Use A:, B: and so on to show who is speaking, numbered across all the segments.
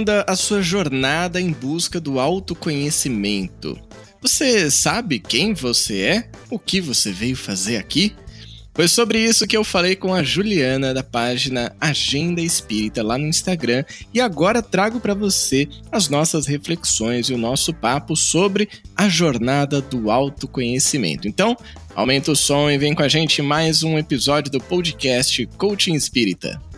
A: anda a sua jornada em busca do autoconhecimento? Você sabe quem você é? O que você veio fazer aqui? Foi sobre isso que eu falei com a Juliana da página Agenda Espírita lá no Instagram e agora trago para você as nossas reflexões e o nosso papo sobre a jornada do autoconhecimento. Então, aumenta o som e vem com a gente mais um episódio do podcast Coaching Espírita.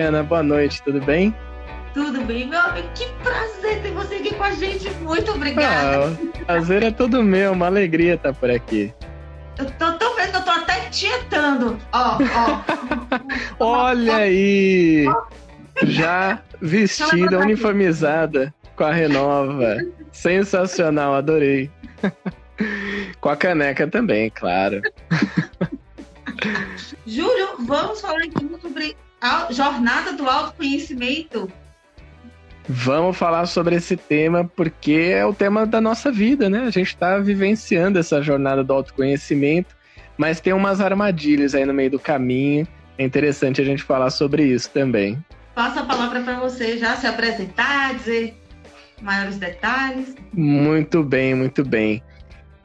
A: Juliana, boa noite, tudo bem?
B: Tudo bem, meu amigo. Que prazer ter você aqui com a gente. Muito obrigada.
A: Ah, prazer é todo meu, uma alegria estar por aqui.
B: Eu tô, tô vendo, eu tô até tietando. Ó,
A: ó. Olha aí! Já vestida, uniformizada com a Renova. Sensacional, adorei. com a caneca também, claro.
B: Júlio, vamos falar aqui sobre jornada do autoconhecimento.
A: Vamos falar sobre esse tema porque é o tema da nossa vida, né? A gente está vivenciando essa jornada do autoconhecimento, mas tem umas armadilhas aí no meio do caminho. É interessante a gente falar sobre isso também.
B: Passo a palavra para você já se apresentar, dizer maiores detalhes.
A: Muito bem, muito bem.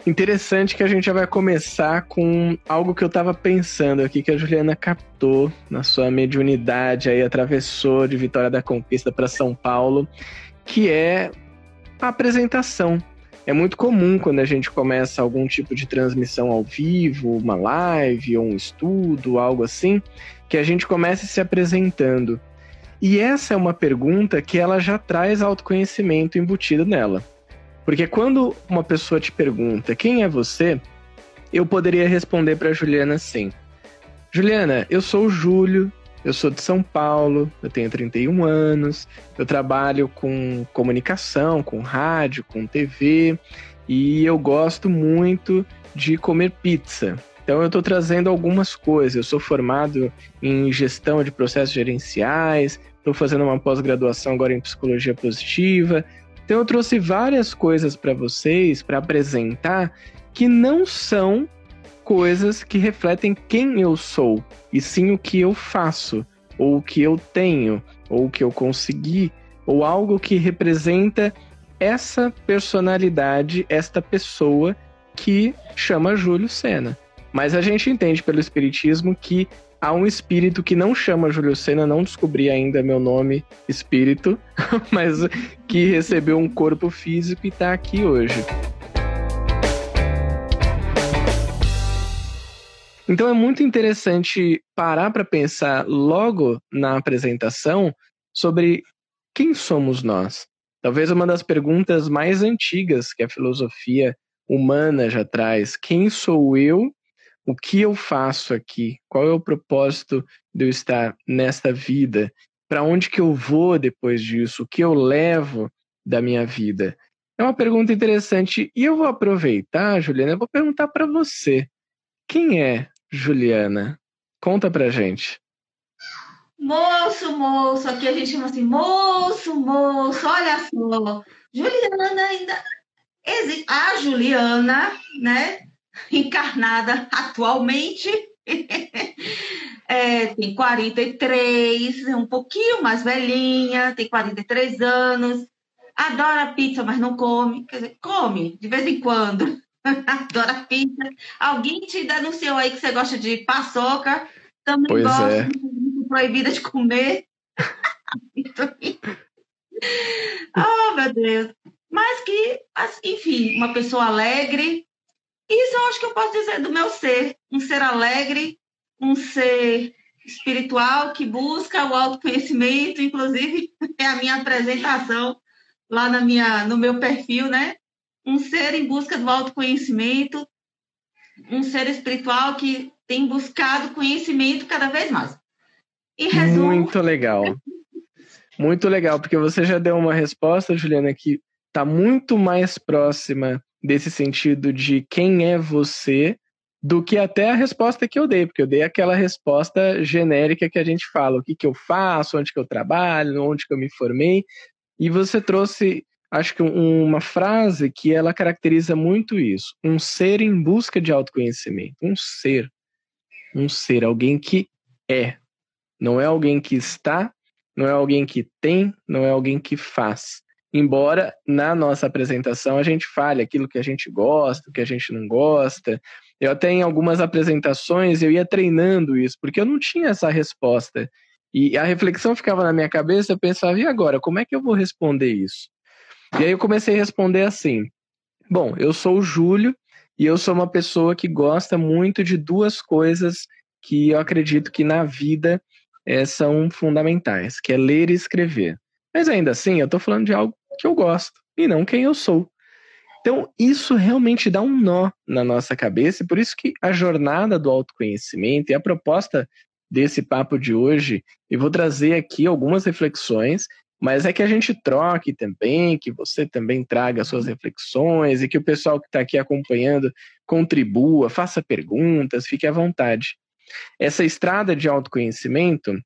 A: Interessante que a gente já vai começar com algo que eu estava pensando aqui, que a Juliana captou na sua mediunidade, aí atravessou de Vitória da Conquista para São Paulo, que é a apresentação. É muito comum quando a gente começa algum tipo de transmissão ao vivo, uma live ou um estudo, algo assim, que a gente comece se apresentando. E essa é uma pergunta que ela já traz autoconhecimento embutido nela. Porque quando uma pessoa te pergunta quem é você, eu poderia responder para Juliana assim: Juliana, eu sou o Júlio, eu sou de São Paulo, eu tenho 31 anos, eu trabalho com comunicação, com rádio, com TV e eu gosto muito de comer pizza. Então eu estou trazendo algumas coisas. Eu sou formado em gestão de processos gerenciais, estou fazendo uma pós-graduação agora em psicologia positiva, então eu trouxe várias coisas para vocês para apresentar que não são coisas que refletem quem eu sou, e sim o que eu faço, ou o que eu tenho, ou o que eu consegui, ou algo que representa essa personalidade, esta pessoa que chama Júlio Sena. Mas a gente entende pelo Espiritismo que há um espírito que não chama Júlio Cena, não descobri ainda meu nome espírito, mas que recebeu um corpo físico e está aqui hoje. Então é muito interessante parar para pensar logo na apresentação sobre quem somos nós. Talvez uma das perguntas mais antigas que a filosofia humana já traz: quem sou eu o que eu faço aqui? Qual é o propósito de eu estar nesta vida? Para onde que eu vou depois disso? O que eu levo da minha vida? É uma pergunta interessante e eu vou aproveitar, Juliana, eu vou perguntar para você. Quem é Juliana? Conta pra gente.
B: Moço, moço, aqui a gente chama assim, moço, moço, olha só. Juliana ainda. A Juliana, né? Encarnada atualmente. é, tem 43, é um pouquinho mais velhinha, tem 43 anos, adora pizza, mas não come. Quer dizer, come de vez em quando. adora pizza. Alguém te denunciou aí que você gosta de paçoca, também
A: pois
B: gosta
A: é.
B: de proibida de comer. oh, meu Deus. Mas que, enfim, uma pessoa alegre, isso eu acho que eu posso dizer do meu ser, um ser alegre, um ser espiritual que busca o autoconhecimento, inclusive é a minha apresentação lá na minha, no meu perfil, né? Um ser em busca do autoconhecimento, um ser espiritual que tem buscado conhecimento cada vez mais.
A: Resumo... Muito legal. Muito legal, porque você já deu uma resposta, Juliana, que está muito mais próxima desse sentido de quem é você do que até a resposta que eu dei, porque eu dei aquela resposta genérica que a gente fala, o que, que eu faço, onde que eu trabalho, onde que eu me formei, e você trouxe, acho que uma frase que ela caracteriza muito isso, um ser em busca de autoconhecimento, um ser, um ser, alguém que é, não é alguém que está, não é alguém que tem, não é alguém que faz. Embora na nossa apresentação a gente fale aquilo que a gente gosta, o que a gente não gosta. Eu até em algumas apresentações eu ia treinando isso, porque eu não tinha essa resposta. E a reflexão ficava na minha cabeça, eu pensava, e agora, como é que eu vou responder isso? E aí eu comecei a responder assim: Bom, eu sou o Júlio e eu sou uma pessoa que gosta muito de duas coisas que eu acredito que na vida é, são fundamentais, que é ler e escrever. Mas ainda assim, eu estou falando de algo que eu gosto e não quem eu sou. Então, isso realmente dá um nó na nossa cabeça, e por isso que a jornada do autoconhecimento e a proposta desse papo de hoje, eu vou trazer aqui algumas reflexões, mas é que a gente troque também, que você também traga suas reflexões e que o pessoal que está aqui acompanhando contribua, faça perguntas, fique à vontade. Essa estrada de autoconhecimento,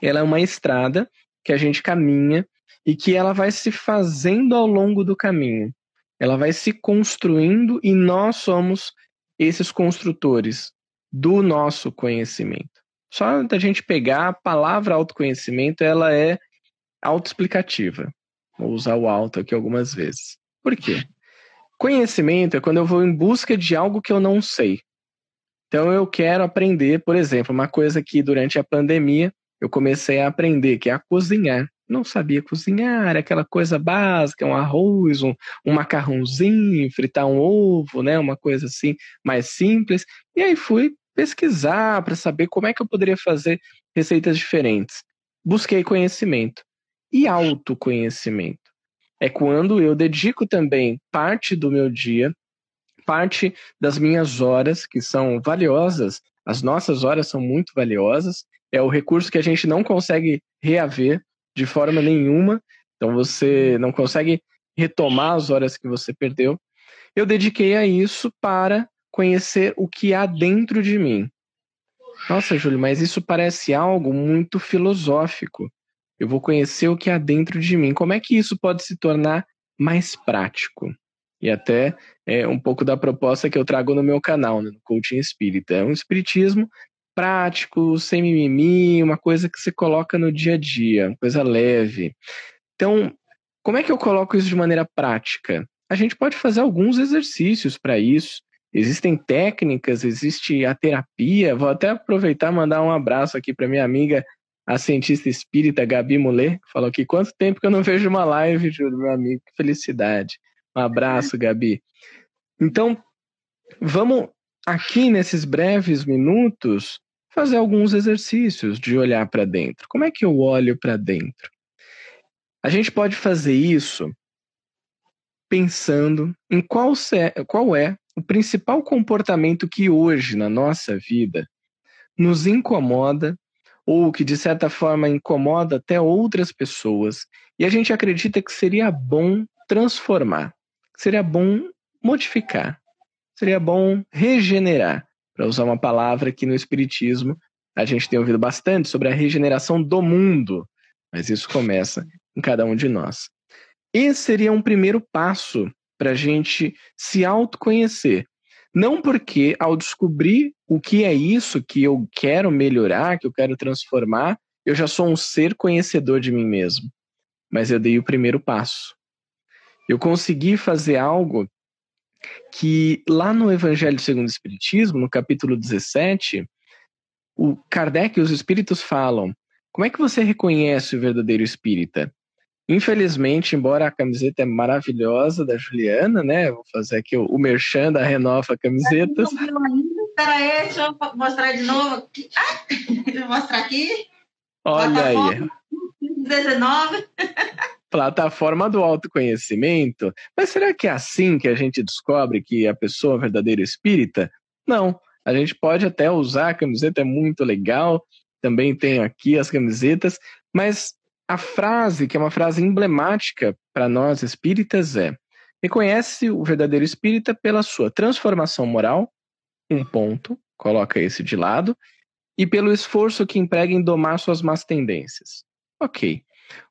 A: ela é uma estrada que a gente caminha e que ela vai se fazendo ao longo do caminho. Ela vai se construindo e nós somos esses construtores do nosso conhecimento. Só da gente pegar a palavra autoconhecimento, ela é autoexplicativa. Vou usar o auto aqui algumas vezes. Por quê? Conhecimento é quando eu vou em busca de algo que eu não sei. Então eu quero aprender, por exemplo, uma coisa que durante a pandemia eu comecei a aprender, que é a cozinhar. Não sabia cozinhar, aquela coisa básica, um arroz, um, um macarrãozinho, fritar um ovo, né, uma coisa assim mais simples. E aí fui pesquisar para saber como é que eu poderia fazer receitas diferentes. Busquei conhecimento e autoconhecimento. É quando eu dedico também parte do meu dia parte das minhas horas, que são valiosas, as nossas horas são muito valiosas, é o recurso que a gente não consegue reaver de forma nenhuma, então você não consegue retomar as horas que você perdeu. Eu dediquei a isso para conhecer o que há dentro de mim. Nossa, Júlio, mas isso parece algo muito filosófico. Eu vou conhecer o que há dentro de mim. Como é que isso pode se tornar mais prático? E até é um pouco da proposta que eu trago no meu canal, né, no Coaching Espírita. É um espiritismo prático, sem mimimi, uma coisa que você coloca no dia a dia, coisa leve. Então, como é que eu coloco isso de maneira prática? A gente pode fazer alguns exercícios para isso. Existem técnicas, existe a terapia. Vou até aproveitar e mandar um abraço aqui para minha amiga, a cientista espírita Gabi Mulher, que falou aqui: quanto tempo que eu não vejo uma live, Júlio, meu amigo, que felicidade. Um abraço, Gabi. Então, vamos aqui nesses breves minutos fazer alguns exercícios de olhar para dentro. Como é que eu olho para dentro? A gente pode fazer isso pensando em qual, qual é o principal comportamento que hoje na nossa vida nos incomoda ou que de certa forma incomoda até outras pessoas e a gente acredita que seria bom transformar seria bom modificar, seria bom regenerar, para usar uma palavra que no Espiritismo a gente tem ouvido bastante sobre a regeneração do mundo, mas isso começa em cada um de nós. Esse seria um primeiro passo para a gente se autoconhecer. Não porque, ao descobrir o que é isso que eu quero melhorar, que eu quero transformar, eu já sou um ser conhecedor de mim mesmo. Mas eu dei o primeiro passo. Eu consegui fazer algo que lá no Evangelho segundo o Espiritismo, no capítulo 17, o Kardec e os espíritos falam: como é que você reconhece o verdadeiro espírita? Infelizmente, embora a camiseta é maravilhosa da Juliana, né? Vou fazer aqui o, o merchan da Renova Camisetas.
C: Espera aí, deixa eu mostrar de novo. Ah, deixa eu mostrar aqui.
A: Olha aí.
C: 19
A: plataforma do autoconhecimento. Mas será que é assim que a gente descobre que a pessoa é verdadeiro espírita? Não. A gente pode até usar a camiseta, é muito legal. Também tenho aqui as camisetas, mas a frase, que é uma frase emblemática para nós espíritas, é: reconhece o verdadeiro espírita pela sua transformação moral, um ponto, coloca esse de lado, e pelo esforço que emprega em domar suas más tendências. Ok.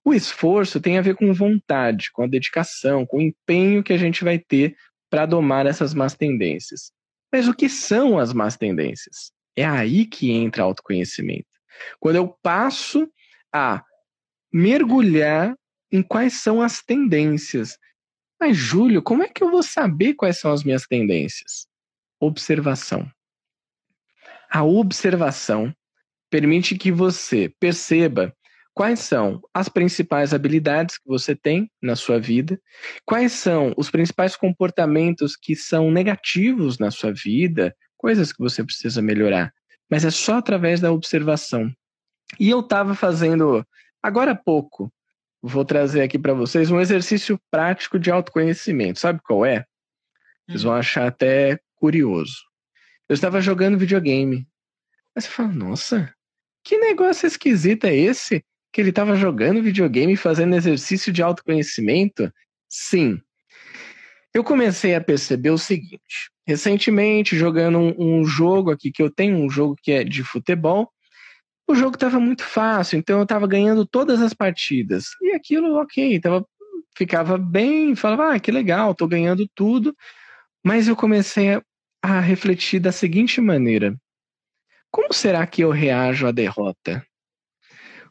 A: O esforço tem a ver com vontade, com a dedicação, com o empenho que a gente vai ter para domar essas más tendências. Mas o que são as más tendências? É aí que entra autoconhecimento. Quando eu passo a mergulhar em quais são as tendências. Mas, Júlio, como é que eu vou saber quais são as minhas tendências? Observação. A observação permite que você perceba quais são as principais habilidades que você tem na sua vida, quais são os principais comportamentos que são negativos na sua vida, coisas que você precisa melhorar. Mas é só através da observação. E eu estava fazendo, agora há pouco, vou trazer aqui para vocês um exercício prático de autoconhecimento. Sabe qual é? Vocês vão achar até curioso. Eu estava jogando videogame. Aí você fala, nossa, que negócio esquisito é esse? Que ele estava jogando videogame e fazendo exercício de autoconhecimento? Sim. Eu comecei a perceber o seguinte: recentemente, jogando um, um jogo aqui que eu tenho, um jogo que é de futebol, o jogo estava muito fácil, então eu estava ganhando todas as partidas. E aquilo, ok, tava, ficava bem, falava, ah, que legal, estou ganhando tudo. Mas eu comecei a, a refletir da seguinte maneira: como será que eu reajo à derrota?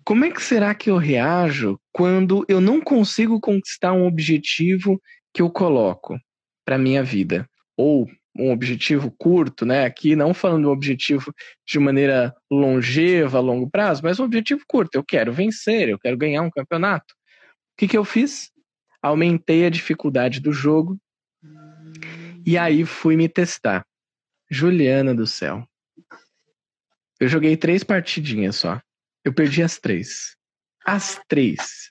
A: Como é que será que eu reajo quando eu não consigo conquistar um objetivo que eu coloco para minha vida? Ou um objetivo curto, né? Aqui não falando um objetivo de maneira longeva, longo prazo, mas um objetivo curto. Eu quero vencer, eu quero ganhar um campeonato. O que, que eu fiz? Aumentei a dificuldade do jogo e aí fui me testar. Juliana do céu. Eu joguei três partidinhas só. Eu perdi as três. As três.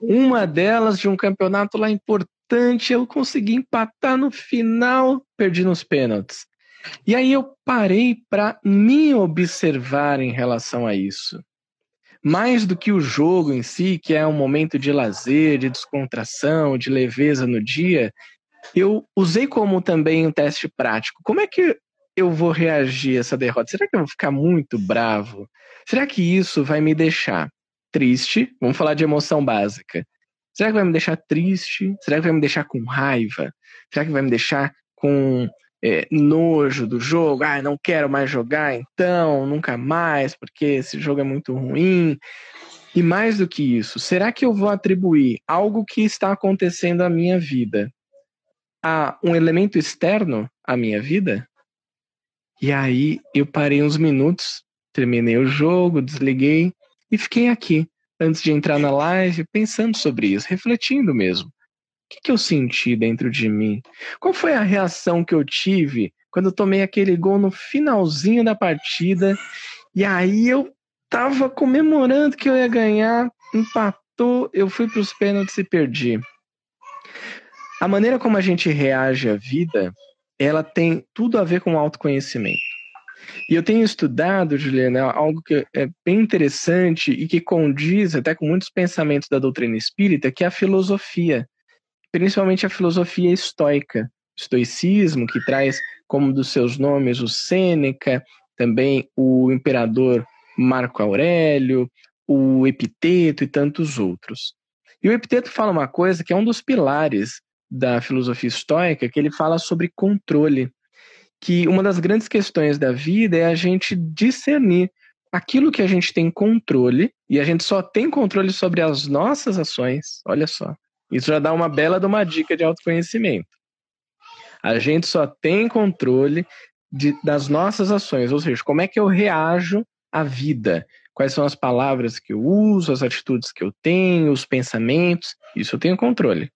A: Uma delas de um campeonato lá importante, eu consegui empatar no final, perdi nos pênaltis. E aí eu parei para me observar em relação a isso. Mais do que o jogo em si, que é um momento de lazer, de descontração, de leveza no dia, eu usei como também um teste prático. Como é que eu vou reagir a essa derrota? Será que eu vou ficar muito bravo? Será que isso vai me deixar triste? Vamos falar de emoção básica. Será que vai me deixar triste? Será que vai me deixar com raiva? Será que vai me deixar com é, nojo do jogo? Ah, não quero mais jogar, então, nunca mais, porque esse jogo é muito ruim. E mais do que isso, será que eu vou atribuir algo que está acontecendo à minha vida a um elemento externo à minha vida? E aí eu parei uns minutos, terminei o jogo, desliguei e fiquei aqui, antes de entrar na live, pensando sobre isso, refletindo mesmo. O que, que eu senti dentro de mim? Qual foi a reação que eu tive quando eu tomei aquele gol no finalzinho da partida? E aí eu tava comemorando que eu ia ganhar, empatou, eu fui para os pênaltis e perdi. A maneira como a gente reage à vida, ela tem tudo a ver com autoconhecimento. E eu tenho estudado, Juliana, algo que é bem interessante e que condiz até com muitos pensamentos da doutrina espírita, que é a filosofia, principalmente a filosofia estoica, estoicismo, que traz como dos seus nomes o Sêneca, também o imperador Marco Aurélio, o Epiteto e tantos outros. E o Epiteto fala uma coisa que é um dos pilares da filosofia estoica, que ele fala sobre controle que uma das grandes questões da vida é a gente discernir aquilo que a gente tem controle, e a gente só tem controle sobre as nossas ações, olha só. Isso já dá uma bela de uma dica de autoconhecimento. A gente só tem controle de, das nossas ações, ou seja, como é que eu reajo à vida, quais são as palavras que eu uso, as atitudes que eu tenho, os pensamentos, isso eu tenho controle.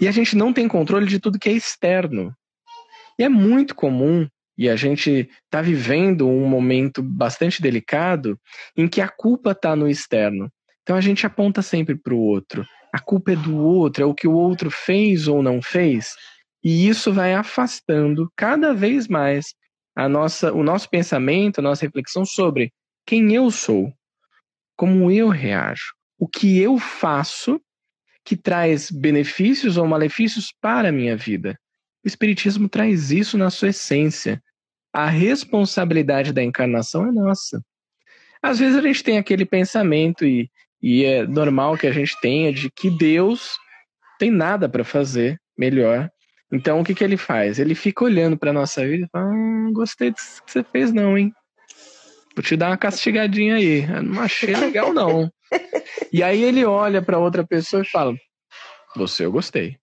A: E a gente não tem controle de tudo que é externo. E é muito comum, e a gente está vivendo um momento bastante delicado, em que a culpa está no externo. Então a gente aponta sempre para o outro. A culpa é do outro, é o que o outro fez ou não fez. E isso vai afastando cada vez mais a nossa, o nosso pensamento, a nossa reflexão sobre quem eu sou, como eu reajo, o que eu faço que traz benefícios ou malefícios para a minha vida. O Espiritismo traz isso na sua essência. a responsabilidade da encarnação é nossa. Às vezes a gente tem aquele pensamento, e, e é normal que a gente tenha, de que Deus tem nada para fazer melhor. Então o que, que ele faz? Ele fica olhando para nossa vida e fala: ah, gostei disso que você fez, não, hein? Vou te dar uma castigadinha aí. Eu não achei legal, não. e aí ele olha para outra pessoa e fala: Você eu gostei.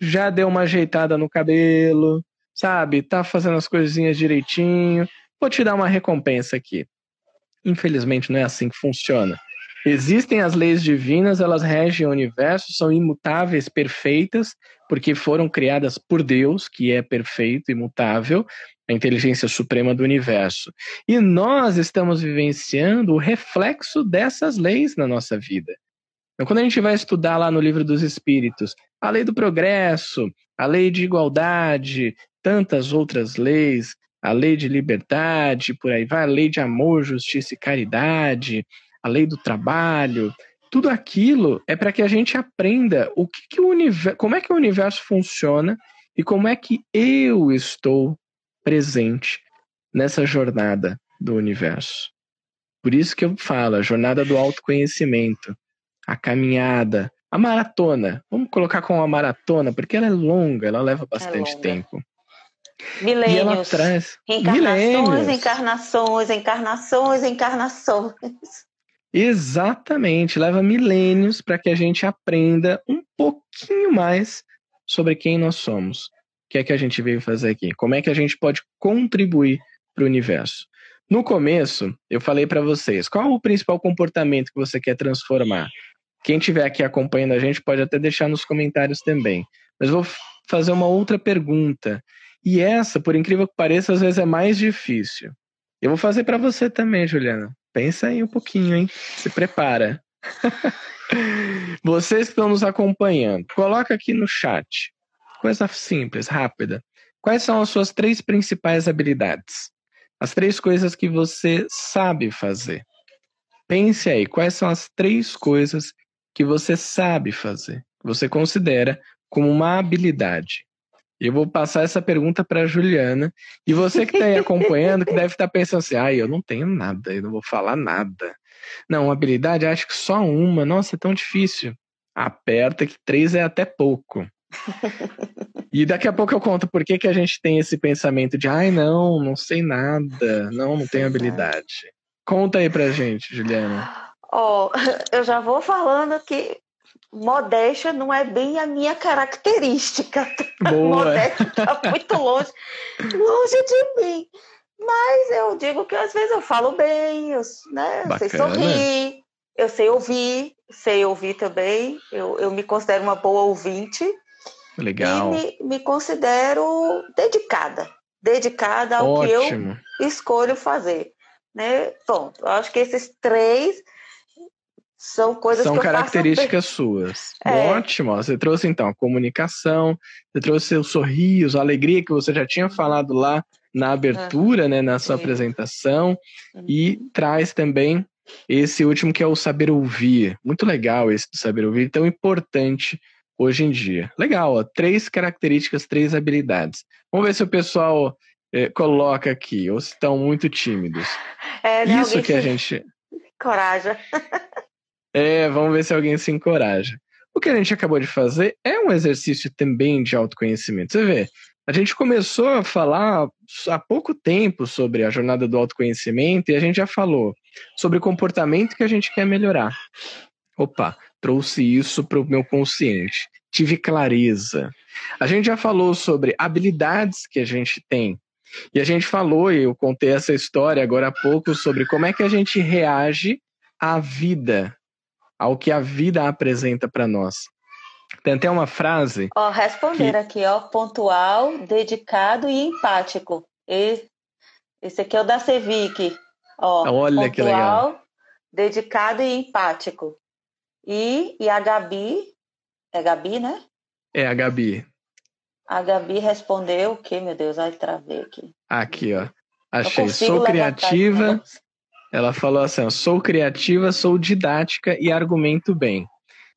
A: Já deu uma ajeitada no cabelo, sabe? Tá fazendo as coisinhas direitinho. Vou te dar uma recompensa aqui. Infelizmente não é assim que funciona. Existem as leis divinas, elas regem o universo, são imutáveis, perfeitas, porque foram criadas por Deus, que é perfeito, imutável, a inteligência suprema do universo. E nós estamos vivenciando o reflexo dessas leis na nossa vida. Então, quando a gente vai estudar lá no livro dos Espíritos, a lei do progresso, a lei de igualdade, tantas outras leis, a lei de liberdade, por aí vai, a lei de amor, justiça e caridade, a lei do trabalho, tudo aquilo é para que a gente aprenda o que, que o universo, como é que o universo funciona e como é que eu estou presente nessa jornada do universo. Por isso que eu falo, a jornada do autoconhecimento, a caminhada, a maratona. Vamos colocar como uma maratona, porque ela é longa, ela leva bastante é tempo.
B: Milênios. E ela traz encarnações, milênios. encarnações, encarnações, encarnações.
A: Exatamente, leva milênios para que a gente aprenda um pouquinho mais sobre quem nós somos que é que a gente veio fazer aqui? Como é que a gente pode contribuir para o universo? No começo, eu falei para vocês qual o principal comportamento que você quer transformar. Quem estiver aqui acompanhando a gente pode até deixar nos comentários também. Mas vou fazer uma outra pergunta. E essa, por incrível que pareça, às vezes é mais difícil. Eu vou fazer para você também, Juliana. Pensa aí um pouquinho, hein? Se prepara. Vocês que estão nos acompanhando, coloca aqui no chat Coisa simples, rápida. Quais são as suas três principais habilidades? As três coisas que você sabe fazer. Pense aí, quais são as três coisas que você sabe fazer, que você considera como uma habilidade? Eu vou passar essa pergunta para Juliana. E você que está aí acompanhando, que deve estar tá pensando assim: ah, eu não tenho nada, eu não vou falar nada. Não, habilidade, acho que só uma. Nossa, é tão difícil. Aperta que três é até pouco. E daqui a pouco eu conto por que, que a gente tem esse pensamento de ai, não, não sei nada, não, não tenho habilidade. Conta aí pra gente, Juliana.
B: Ó, oh, eu já vou falando que modéstia não é bem a minha característica.
A: Boa.
B: Modéstia tá muito longe, longe de mim. Mas eu digo que às vezes eu falo bem, eu, né, eu sei sorrir, eu sei ouvir, sei ouvir também. Eu, eu me considero uma boa ouvinte.
A: Legal.
B: E me, me considero dedicada. Dedicada ao Ótimo. que eu escolho fazer. Né? Bom, eu acho que esses três são coisas
A: são características suas. É. Ótimo. Você trouxe então a comunicação, você trouxe o sorriso, a alegria que você já tinha falado lá na abertura, uhum. né, na sua Sim. apresentação, uhum. e traz também esse último que é o saber ouvir. Muito legal esse do saber ouvir, tão importante hoje em dia. Legal, ó, três características, três habilidades. Vamos ver se o pessoal eh, coloca aqui, ou se estão muito tímidos.
B: É,
A: né, Isso que a gente.
B: Coragem.
A: é, vamos ver se alguém se encoraja. O que a gente acabou de fazer é um exercício também de autoconhecimento. Você vê, a gente começou a falar há pouco tempo sobre a jornada do autoconhecimento e a gente já falou sobre o comportamento que a gente quer melhorar. Opa, trouxe isso para o meu consciente. Tive clareza. A gente já falou sobre habilidades que a gente tem. E a gente falou, e eu contei essa história agora há pouco, sobre como é que a gente reage à vida, ao que a vida apresenta para nós. Tem até uma frase.
B: Ó, responder que... aqui, ó, pontual, dedicado e empático. Esse, esse aqui é o da Cevic. Ó,
A: Olha pontual, que legal.
B: dedicado e empático. E, e a Gabi, é Gabi, né?
A: É a Gabi.
B: A Gabi respondeu o que, meu Deus? Ai, travei aqui.
A: Aqui, ó. Achei. Sou criativa. Ela falou assim: sou criativa, sou didática e argumento bem.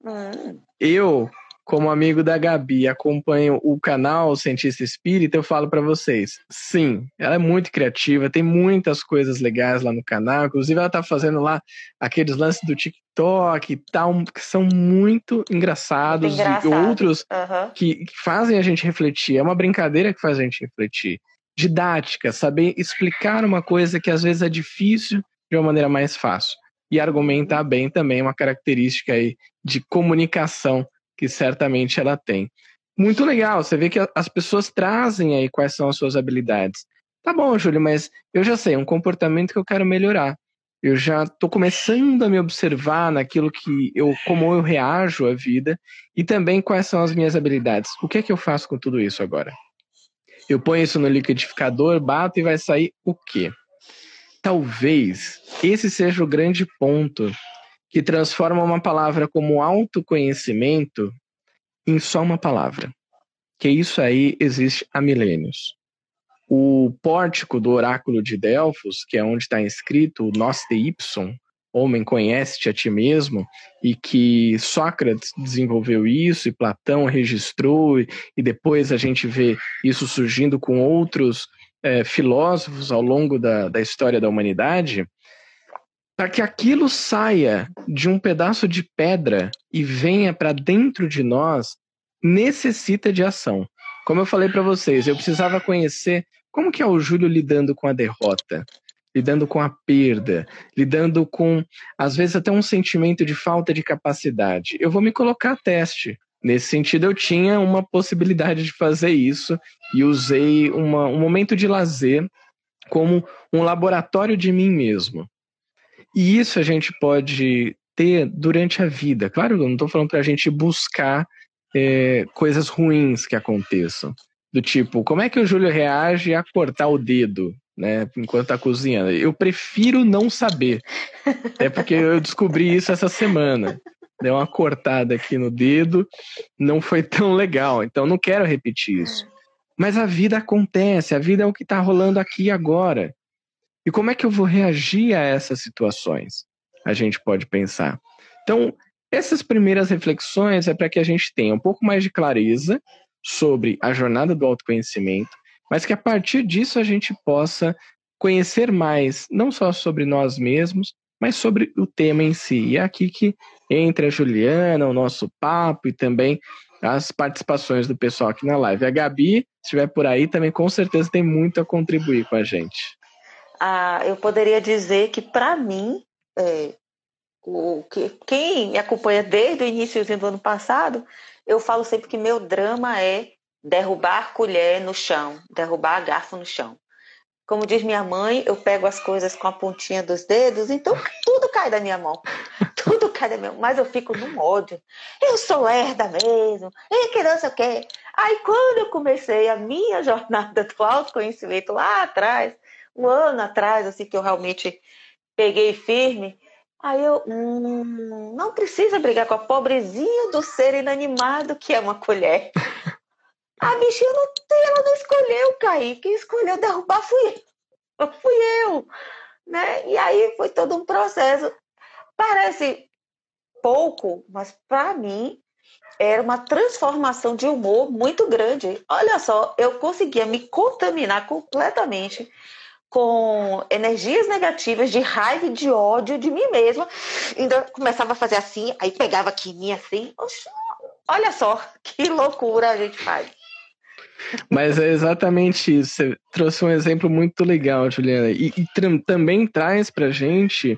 A: Hum. Eu como amigo da Gabi, acompanho o canal Cientista Espírita, eu falo para vocês, sim, ela é muito criativa, tem muitas coisas legais lá no canal, inclusive ela tá fazendo lá aqueles lances do TikTok e tal, que são muito engraçados,
B: muito
A: e outros uhum. que, que fazem a gente refletir, é uma brincadeira que faz a gente refletir. Didática, saber explicar uma coisa que às vezes é difícil de uma maneira mais fácil. E argumentar bem também é uma característica aí de comunicação que certamente ela tem. Muito legal, você vê que as pessoas trazem aí quais são as suas habilidades. Tá bom, Júlio, mas eu já sei, é um comportamento que eu quero melhorar. Eu já estou começando a me observar naquilo que eu, como eu reajo à vida e também quais são as minhas habilidades. O que é que eu faço com tudo isso agora? Eu ponho isso no liquidificador, bato e vai sair o quê? Talvez esse seja o grande ponto que transforma uma palavra como autoconhecimento em só uma palavra. Que isso aí existe há milênios. O pórtico do oráculo de Delfos, que é onde está escrito o Nos te ipsum, homem conhece-te a ti mesmo, e que Sócrates desenvolveu isso e Platão registrou, e depois a gente vê isso surgindo com outros é, filósofos ao longo da, da história da humanidade, para que aquilo saia de um pedaço de pedra e venha para dentro de nós, necessita de ação. Como eu falei para vocês, eu precisava conhecer como que é o Júlio lidando com a derrota, lidando com a perda, lidando com, às vezes, até um sentimento de falta de capacidade. Eu vou me colocar a teste. Nesse sentido, eu tinha uma possibilidade de fazer isso e usei uma, um momento de lazer como um laboratório de mim mesmo. E isso a gente pode ter durante a vida. Claro, eu não estou falando para a gente buscar é, coisas ruins que aconteçam. Do tipo, como é que o Júlio reage a cortar o dedo, né, enquanto está cozinhando? Eu prefiro não saber. É porque eu descobri isso essa semana. Deu uma cortada aqui no dedo, não foi tão legal. Então não quero repetir isso. Mas a vida acontece, a vida é o que está rolando aqui agora. E como é que eu vou reagir a essas situações? A gente pode pensar. Então, essas primeiras reflexões é para que a gente tenha um pouco mais de clareza sobre a jornada do autoconhecimento, mas que a partir disso a gente possa conhecer mais, não só sobre nós mesmos, mas sobre o tema em si. E é aqui que entra a Juliana, o nosso papo e também as participações do pessoal aqui na live. A Gabi, se estiver por aí, também com certeza tem muito a contribuir com a gente
B: ah, eu poderia dizer que, para mim, é, o, que, quem me acompanha desde o início do ano passado, eu falo sempre que meu drama é derrubar colher no chão, derrubar garfo no chão. Como diz minha mãe, eu pego as coisas com a pontinha dos dedos, então tudo cai da minha mão. Tudo cai da minha mão. Mas eu fico num ódio. Eu sou lerda mesmo. E que não sei o quê. Aí quando eu comecei a minha jornada do autoconhecimento lá atrás, um ano atrás, assim, que eu realmente peguei firme. Aí eu, hum, não precisa brigar com a pobrezinha do ser inanimado que é uma colher. A bichinha não, ela não escolheu cair, quem escolheu derrubar fui eu. Fui eu. Né? E aí foi todo um processo. Parece pouco, mas para mim era uma transformação de humor muito grande. Olha só, eu conseguia me contaminar completamente com energias negativas de raiva de ódio de mim mesma. Ainda começava a fazer assim, aí pegava aqui em mim assim. Olha só que loucura a gente faz.
A: Mas é exatamente isso. Você trouxe um exemplo muito legal, Juliana. E, e também traz pra gente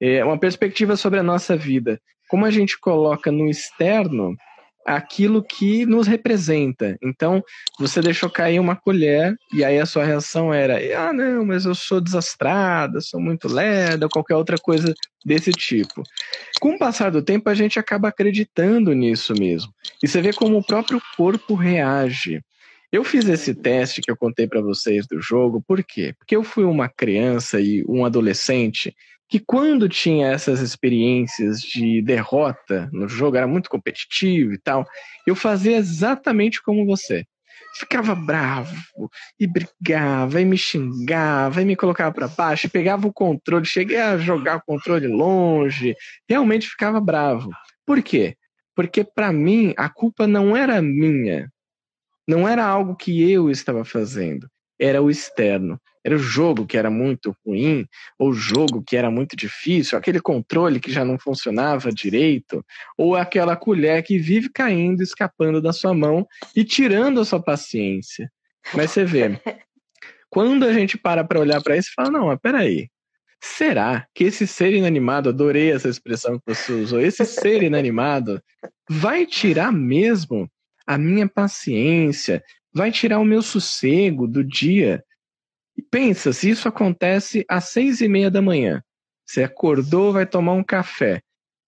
A: é, uma perspectiva sobre a nossa vida. Como a gente coloca no externo aquilo que nos representa. Então, você deixou cair uma colher e aí a sua reação era: ah, não, mas eu sou desastrada, sou muito lerda, ou qualquer outra coisa desse tipo. Com o passar do tempo, a gente acaba acreditando nisso mesmo. E você vê como o próprio corpo reage. Eu fiz esse teste que eu contei para vocês do jogo, por quê? Porque eu fui uma criança e um adolescente que quando tinha essas experiências de derrota no jogo, era muito competitivo e tal, eu fazia exatamente como você. Ficava bravo e brigava e me xingava e me colocava para baixo, pegava o controle, cheguei a jogar o controle longe, realmente ficava bravo. Por quê? Porque para mim a culpa não era minha. Não era algo que eu estava fazendo, era o externo. Era o jogo que era muito ruim, ou o jogo que era muito difícil, aquele controle que já não funcionava direito, ou aquela colher que vive caindo, escapando da sua mão e tirando a sua paciência. Mas você vê, quando a gente para para olhar para isso e fala: não, mas peraí, será que esse ser inanimado, adorei essa expressão que você usou, esse ser inanimado vai tirar mesmo a minha paciência, vai tirar o meu sossego do dia? E pensa, se isso acontece às seis e meia da manhã, você acordou, vai tomar um café,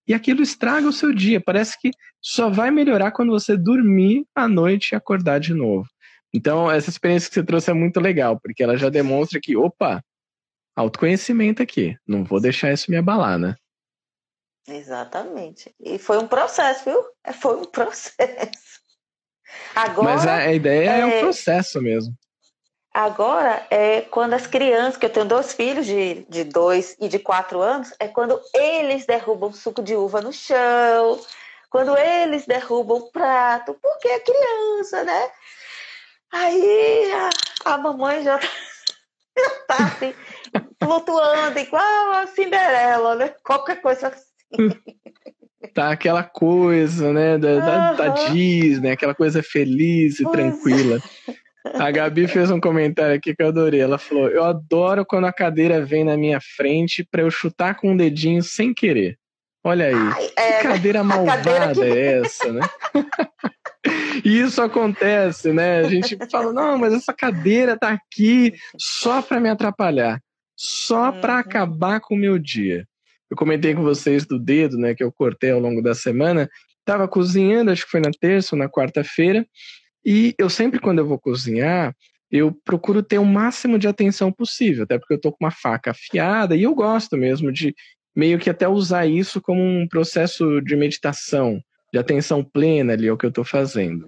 A: e aquilo estraga o seu dia. Parece que só vai melhorar quando você dormir à noite e acordar de novo. Então, essa experiência que você trouxe é muito legal, porque ela já demonstra que, opa, autoconhecimento aqui, não vou deixar isso me abalar, né?
B: Exatamente. E foi um processo, viu? É, foi um processo. Agora,
A: Mas a, a ideia é, é um processo mesmo.
B: Agora, é quando as crianças, que eu tenho dois filhos de, de dois e de quatro anos, é quando eles derrubam suco de uva no chão, quando eles derrubam o prato, porque é criança, né? Aí a, a mamãe já, já tá assim, flutuando, igual a Cinderela, né? Qualquer coisa assim.
A: Tá aquela coisa, né, da, da, da Disney, aquela coisa feliz e pois tranquila. A Gabi fez um comentário aqui que eu adorei. Ela falou: Eu adoro quando a cadeira vem na minha frente para eu chutar com o um dedinho sem querer. Olha aí. Ai, é, que cadeira malvada cadeira que... é essa, né? e isso acontece, né? A gente fala: Não, mas essa cadeira tá aqui só para me atrapalhar, só para uhum. acabar com o meu dia. Eu comentei com vocês do dedo, né, que eu cortei ao longo da semana. Tava cozinhando, acho que foi na terça ou na quarta-feira, e eu sempre, quando eu vou cozinhar, eu procuro ter o máximo de atenção possível, até porque eu tô com uma faca afiada e eu gosto mesmo de meio que até usar isso como um processo de meditação, de atenção plena ali ao que eu tô fazendo.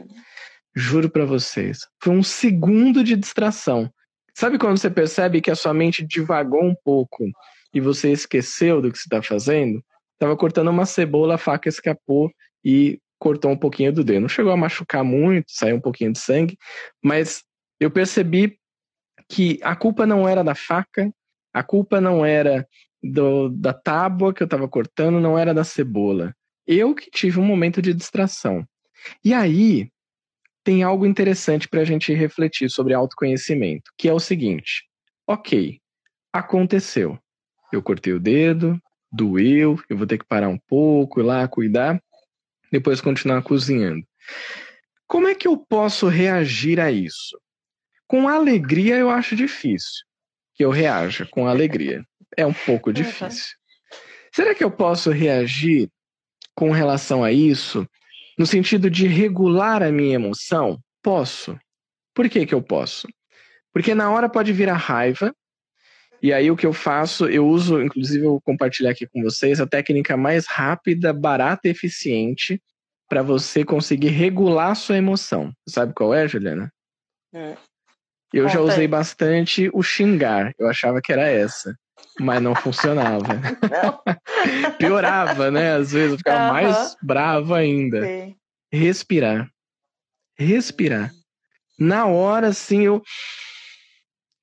A: Juro para vocês, foi um segundo de distração. Sabe quando você percebe que a sua mente divagou um pouco e você esqueceu do que você está fazendo? Tava cortando uma cebola, a faca escapou e cortou um pouquinho do dedo. Não chegou a machucar muito, saiu um pouquinho de sangue, mas eu percebi que a culpa não era da faca, a culpa não era do, da tábua que eu estava cortando, não era da cebola. Eu que tive um momento de distração. E aí tem algo interessante para a gente refletir sobre autoconhecimento, que é o seguinte: ok, aconteceu. Eu cortei o dedo, doeu, eu vou ter que parar um pouco, ir lá cuidar depois continuar cozinhando. Como é que eu posso reagir a isso? Com alegria eu acho difícil que eu reaja com alegria. É um pouco difícil. Será que eu posso reagir com relação a isso no sentido de regular a minha emoção? Posso. Por que, que eu posso? Porque na hora pode vir a raiva, e aí o que eu faço, eu uso, inclusive eu vou compartilhar aqui com vocês, a técnica mais rápida, barata e eficiente para você conseguir regular a sua emoção. Sabe qual é, Juliana? Hum. Eu Conta já usei aí. bastante o xingar. Eu achava que era essa. Mas não funcionava. Não. Piorava, né? Às vezes eu ficava uhum. mais bravo ainda. Sim. Respirar. Respirar. Na hora, assim, eu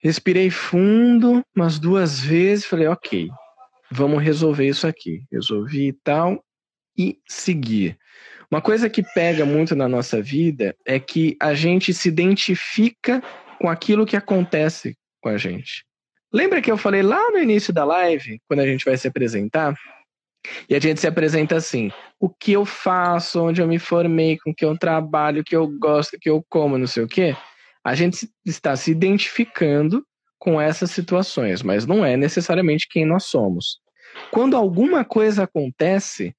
A: Respirei fundo umas duas vezes, falei, ok, vamos resolver isso aqui. Resolvi e tal, e seguir. Uma coisa que pega muito na nossa vida é que a gente se identifica com aquilo que acontece com a gente. Lembra que eu falei lá no início da live, quando a gente vai se apresentar? E a gente se apresenta assim: o que eu faço, onde eu me formei, com que eu trabalho, o que eu gosto, o que eu como, não sei o quê a gente está se identificando com essas situações, mas não é necessariamente quem nós somos. Quando alguma coisa acontece,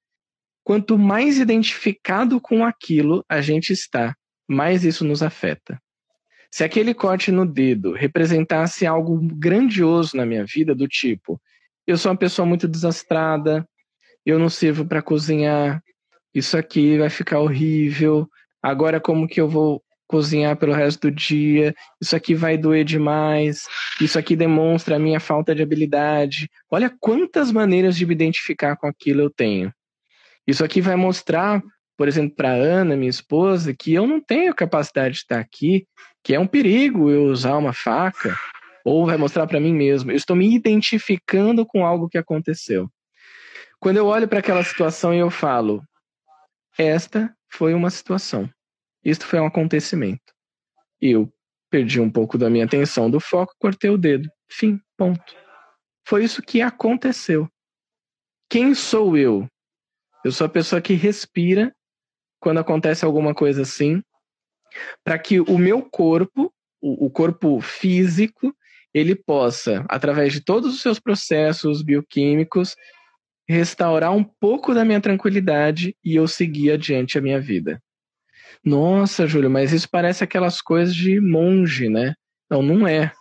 A: quanto mais identificado com aquilo a gente está, mais isso nos afeta. Se aquele corte no dedo representasse algo grandioso na minha vida, do tipo, eu sou uma pessoa muito desastrada, eu não sirvo para cozinhar, isso aqui vai ficar horrível, agora como que eu vou cozinhar pelo resto do dia, isso aqui vai doer demais, isso aqui demonstra a minha falta de habilidade. Olha quantas maneiras de me identificar com aquilo eu tenho. Isso aqui vai mostrar por exemplo, para Ana, minha esposa, que eu não tenho capacidade de estar aqui, que é um perigo eu usar uma faca, ou vai mostrar para mim mesmo. Eu estou me identificando com algo que aconteceu. Quando eu olho para aquela situação e eu falo, esta foi uma situação, isto foi um acontecimento. Eu perdi um pouco da minha atenção do foco, cortei o dedo. Fim, ponto. Foi isso que aconteceu. Quem sou eu? Eu sou a pessoa que respira quando acontece alguma coisa assim, para que o meu corpo, o, o corpo físico, ele possa, através de todos os seus processos bioquímicos, restaurar um pouco da minha tranquilidade e eu seguir adiante a minha vida. Nossa, Júlio, mas isso parece aquelas coisas de monge, né? Não, não é.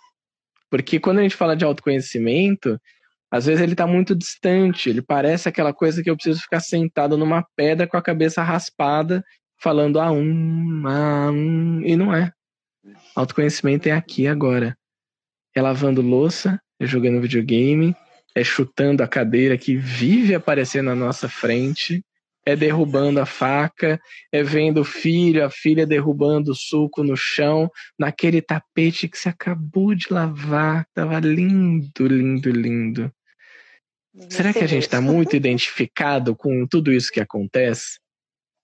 A: Porque quando a gente fala de autoconhecimento, às vezes ele está muito distante, ele parece aquela coisa que eu preciso ficar sentado numa pedra com a cabeça raspada, falando a ah, um, a ah, um, e não é. Autoconhecimento é aqui agora. É lavando louça, é jogando videogame, é chutando a cadeira que vive aparecendo na nossa frente, é derrubando a faca, é vendo o filho, a filha derrubando o suco no chão, naquele tapete que você acabou de lavar, tava lindo, lindo, lindo. Será que a gente está muito identificado com tudo isso que acontece?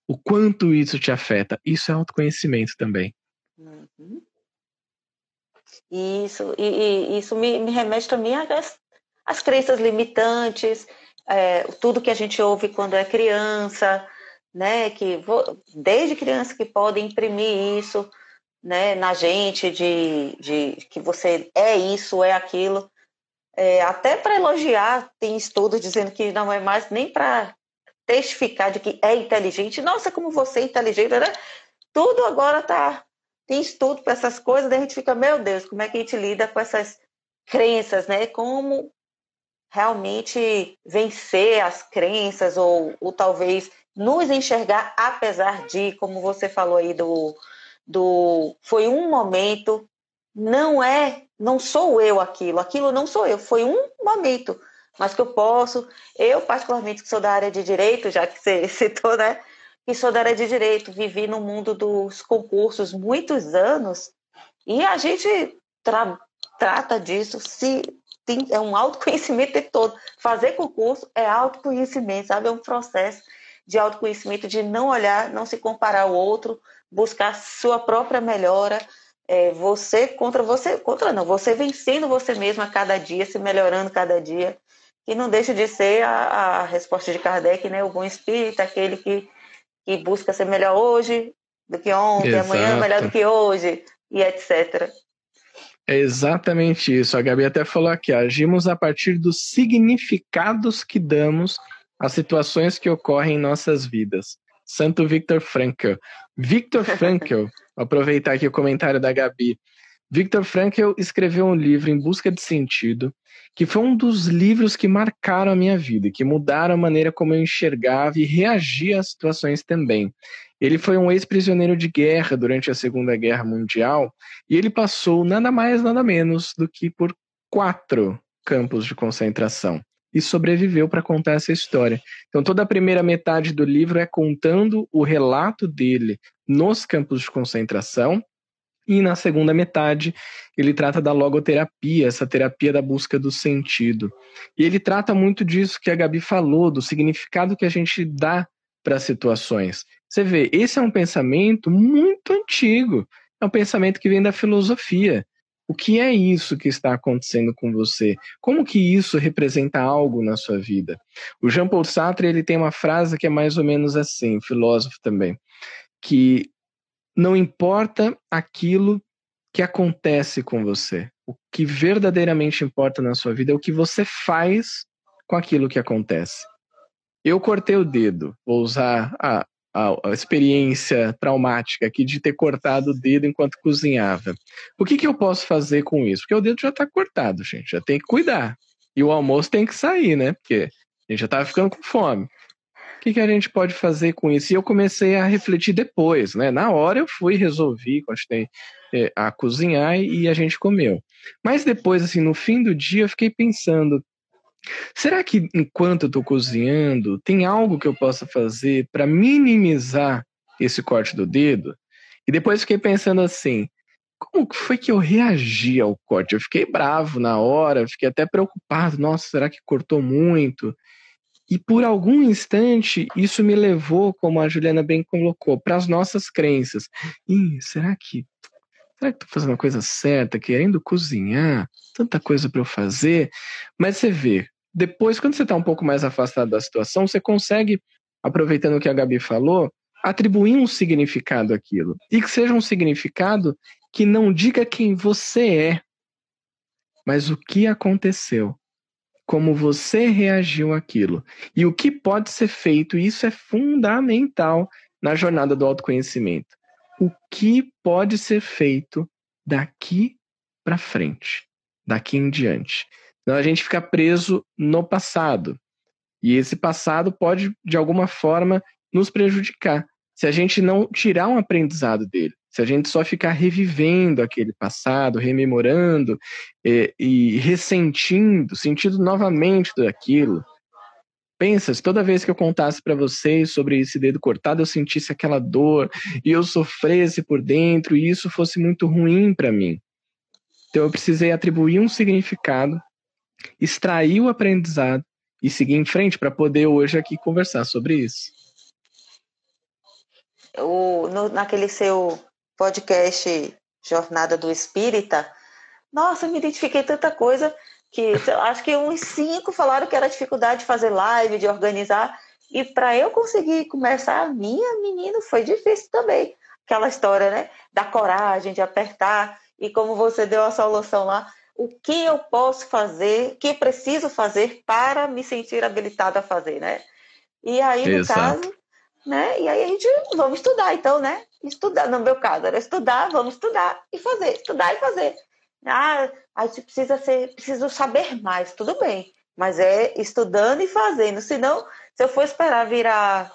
A: O quanto isso te afeta? Isso é autoconhecimento também. Uhum.
B: Isso, e, e, isso me, me remete também às, às crenças limitantes, é, tudo que a gente ouve quando é criança, né, que desde criança que pode imprimir isso, né, na gente de, de que você é isso, é aquilo, é, até para elogiar tem estudos dizendo que não é mais nem para testificar de que é inteligente. Nossa, como você é inteligente, né? Tudo agora tá tem estudo para essas coisas, daí a gente fica, meu Deus, como é que a gente lida com essas crenças, né? Como realmente vencer as crenças ou, ou talvez nos enxergar apesar de, como você falou aí do, do foi um momento, não é, não sou eu aquilo, aquilo não sou eu, foi um momento, mas que eu posso, eu particularmente que sou da área de direito, já que você citou, né, que sou da área de direito, vivi no mundo dos concursos muitos anos e a gente tra trata disso se tem, é um autoconhecimento de todo. Fazer concurso é autoconhecimento, sabe? É um processo de autoconhecimento, de não olhar, não se comparar ao outro, buscar sua própria melhora, é, você contra você, contra não, você vencendo você mesmo a cada dia, se melhorando cada dia, que não deixa de ser a, a resposta de Kardec, né? O bom espírito, aquele que, que busca ser melhor hoje do que ontem, Exato. amanhã melhor do que hoje, e etc.
A: É exatamente isso. A Gabi até falou aqui: agimos a partir dos significados que damos às situações que ocorrem em nossas vidas. Santo Victor Frankl. Victor Frankl, aproveitar aqui o comentário da Gabi. Victor Frankl escreveu um livro Em Busca de Sentido, que foi um dos livros que marcaram a minha vida, que mudaram a maneira como eu enxergava e reagia às situações também. Ele foi um ex-prisioneiro de guerra durante a Segunda Guerra Mundial e ele passou nada mais, nada menos do que por quatro campos de concentração e sobreviveu para contar essa história. Então, toda a primeira metade do livro é contando o relato dele nos campos de concentração. E na segunda metade, ele trata da logoterapia, essa terapia da busca do sentido. E ele trata muito disso que a Gabi falou, do significado que a gente dá para situações. Você vê, esse é um pensamento muito antigo. É um pensamento que vem da filosofia. O que é isso que está acontecendo com você? Como que isso representa algo na sua vida? O Jean Paul Sartre ele tem uma frase que é mais ou menos assim, filósofo também, que não importa aquilo que acontece com você. O que verdadeiramente importa na sua vida é o que você faz com aquilo que acontece. Eu cortei o dedo, vou usar a, a, a, experiência traumática aqui de ter cortado o dedo enquanto cozinhava. O que, que eu posso fazer com isso? Porque o dedo já está cortado, gente, já tem que cuidar. E o almoço tem que sair, né? Porque a gente já estava ficando com fome. Que, que a gente pode fazer com isso? E eu comecei a refletir depois, né? Na hora eu fui, resolvi, continuei é, a cozinhar e a gente comeu. Mas depois, assim, no fim do dia, eu fiquei pensando: Será que enquanto eu estou cozinhando, tem algo que eu possa fazer para minimizar esse corte do dedo? E depois fiquei pensando assim: como foi que eu reagi ao corte? Eu fiquei bravo na hora, fiquei até preocupado. Nossa, será que cortou muito? E por algum instante, isso me levou, como a Juliana bem colocou, para as nossas crenças. Ih, será que será que estou fazendo a coisa certa, querendo cozinhar, tanta coisa para eu fazer? Mas você vê, depois, quando você está um pouco mais afastado da situação, você consegue, aproveitando o que a Gabi falou, atribuir um significado àquilo. E que seja um significado que não diga quem você é, mas o que aconteceu, como você reagiu àquilo e o que pode ser feito. Isso é fundamental na jornada do autoconhecimento. O que pode ser feito daqui para frente, daqui em diante. Então a gente fica preso no passado. E esse passado pode, de alguma forma, nos prejudicar. Se a gente não tirar um aprendizado dele, se a gente só ficar revivendo aquele passado, rememorando e, e ressentindo, sentindo novamente daquilo. Pensa, se toda vez que eu contasse para vocês sobre esse dedo cortado, eu sentisse aquela dor e eu sofresse por dentro e isso fosse muito ruim para mim. Então eu precisei atribuir um significado extrair o aprendizado e seguir em frente para poder hoje aqui conversar sobre isso.
B: O, no, naquele seu podcast Jornada do Espírita, nossa, me identifiquei tanta coisa que acho que uns cinco falaram que era dificuldade de fazer live, de organizar. E para eu conseguir começar a minha, menino, foi difícil também. Aquela história, né? Da coragem, de apertar. E como você deu a solução lá, o que eu posso fazer, o que preciso fazer para me sentir habilitada a fazer, né? E aí, no Exato. caso, né? E aí a gente vamos estudar, então, né? Estudar, no meu caso, era estudar, vamos estudar e fazer, estudar e fazer. Ah, a gente precisa ser, preciso saber mais, tudo bem, mas é estudando e fazendo. Senão, se eu for esperar virar,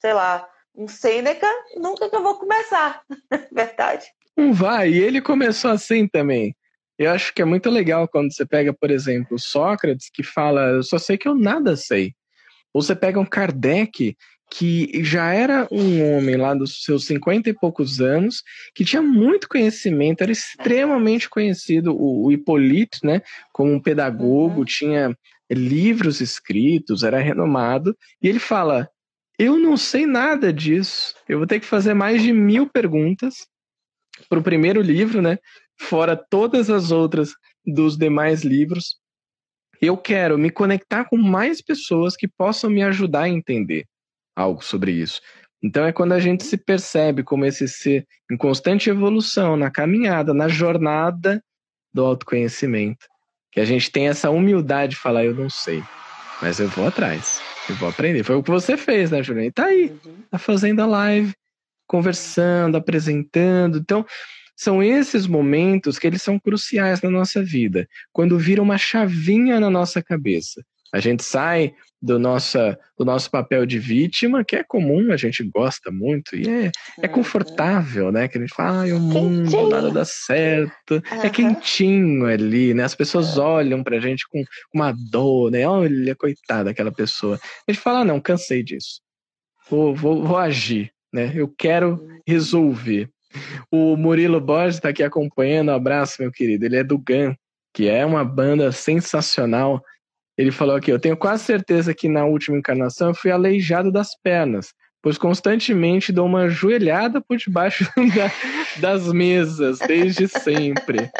B: sei lá, um Sêneca, nunca que eu vou começar, verdade?
A: Não vai, e ele começou assim também. Eu acho que é muito legal quando você pega, por exemplo, Sócrates, que fala, eu só sei que eu nada sei. Ou você pega um Kardec, que já era um homem lá dos seus cinquenta e poucos anos, que tinha muito conhecimento, era extremamente conhecido, o, o Hipólito, né, como um pedagogo, uhum. tinha livros escritos, era renomado, e ele fala, eu não sei nada disso, eu vou ter que fazer mais de mil perguntas para o primeiro livro, né, fora todas as outras dos demais livros, eu quero me conectar com mais pessoas que possam me ajudar a entender algo sobre isso. Então é quando a gente se percebe como esse ser em constante evolução, na caminhada, na jornada do autoconhecimento, que a gente tem essa humildade de falar, eu não sei, mas eu vou atrás, eu vou aprender. Foi o que você fez, né, Juliana? E tá aí, uhum. tá fazendo a live, conversando, apresentando. Então, são esses momentos que eles são cruciais na nossa vida, quando vira uma chavinha na nossa cabeça. A gente sai do, nossa, do nosso papel de vítima, que é comum, a gente gosta muito, e é, é uhum. confortável, né? Que a gente fala, ai, o mundo, quentinho. nada dá certo. Uhum. É quentinho ali, né? As pessoas olham pra gente com uma dor, né? Olha, coitada aquela pessoa. A gente fala, ah, não, cansei disso. Vou, vou, vou agir, né? Eu quero resolver. O Murilo Borges está aqui acompanhando. Um abraço, meu querido. Ele é do GAN, que é uma banda sensacional. Ele falou aqui: Eu tenho quase certeza que na última encarnação eu fui aleijado das pernas, pois constantemente dou uma joelhada por debaixo da, das mesas, desde sempre.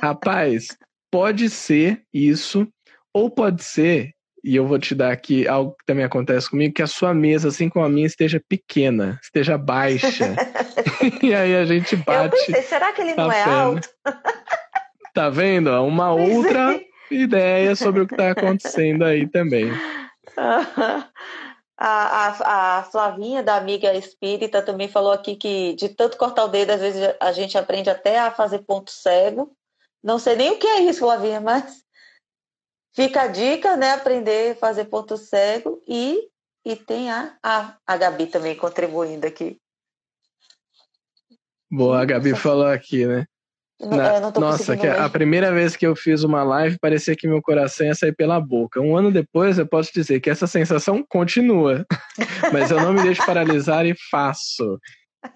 A: Rapaz, pode ser isso, ou pode ser e eu vou te dar aqui algo que também acontece comigo, que a sua mesa, assim como a minha, esteja pequena, esteja baixa. e aí a gente bate. Eu
B: pensei, será que ele não é alto?
A: tá vendo? Uma outra ideia sobre o que está acontecendo aí também.
B: A, a, a, Flavinha, da amiga espírita, também falou aqui que de tanto cortar o dedo, às vezes a gente aprende até a fazer ponto cego. Não sei nem o que é isso, Flavinha, mas Fica a dica, né? Aprender a fazer ponto cego e, e tem a, a, a Gabi também contribuindo aqui.
A: Boa, a Gabi falou aqui, né? Na, nossa, que a primeira vez que eu fiz uma live parecia que meu coração ia sair pela boca. Um ano depois eu posso dizer que essa sensação continua, mas eu não me deixo paralisar e faço.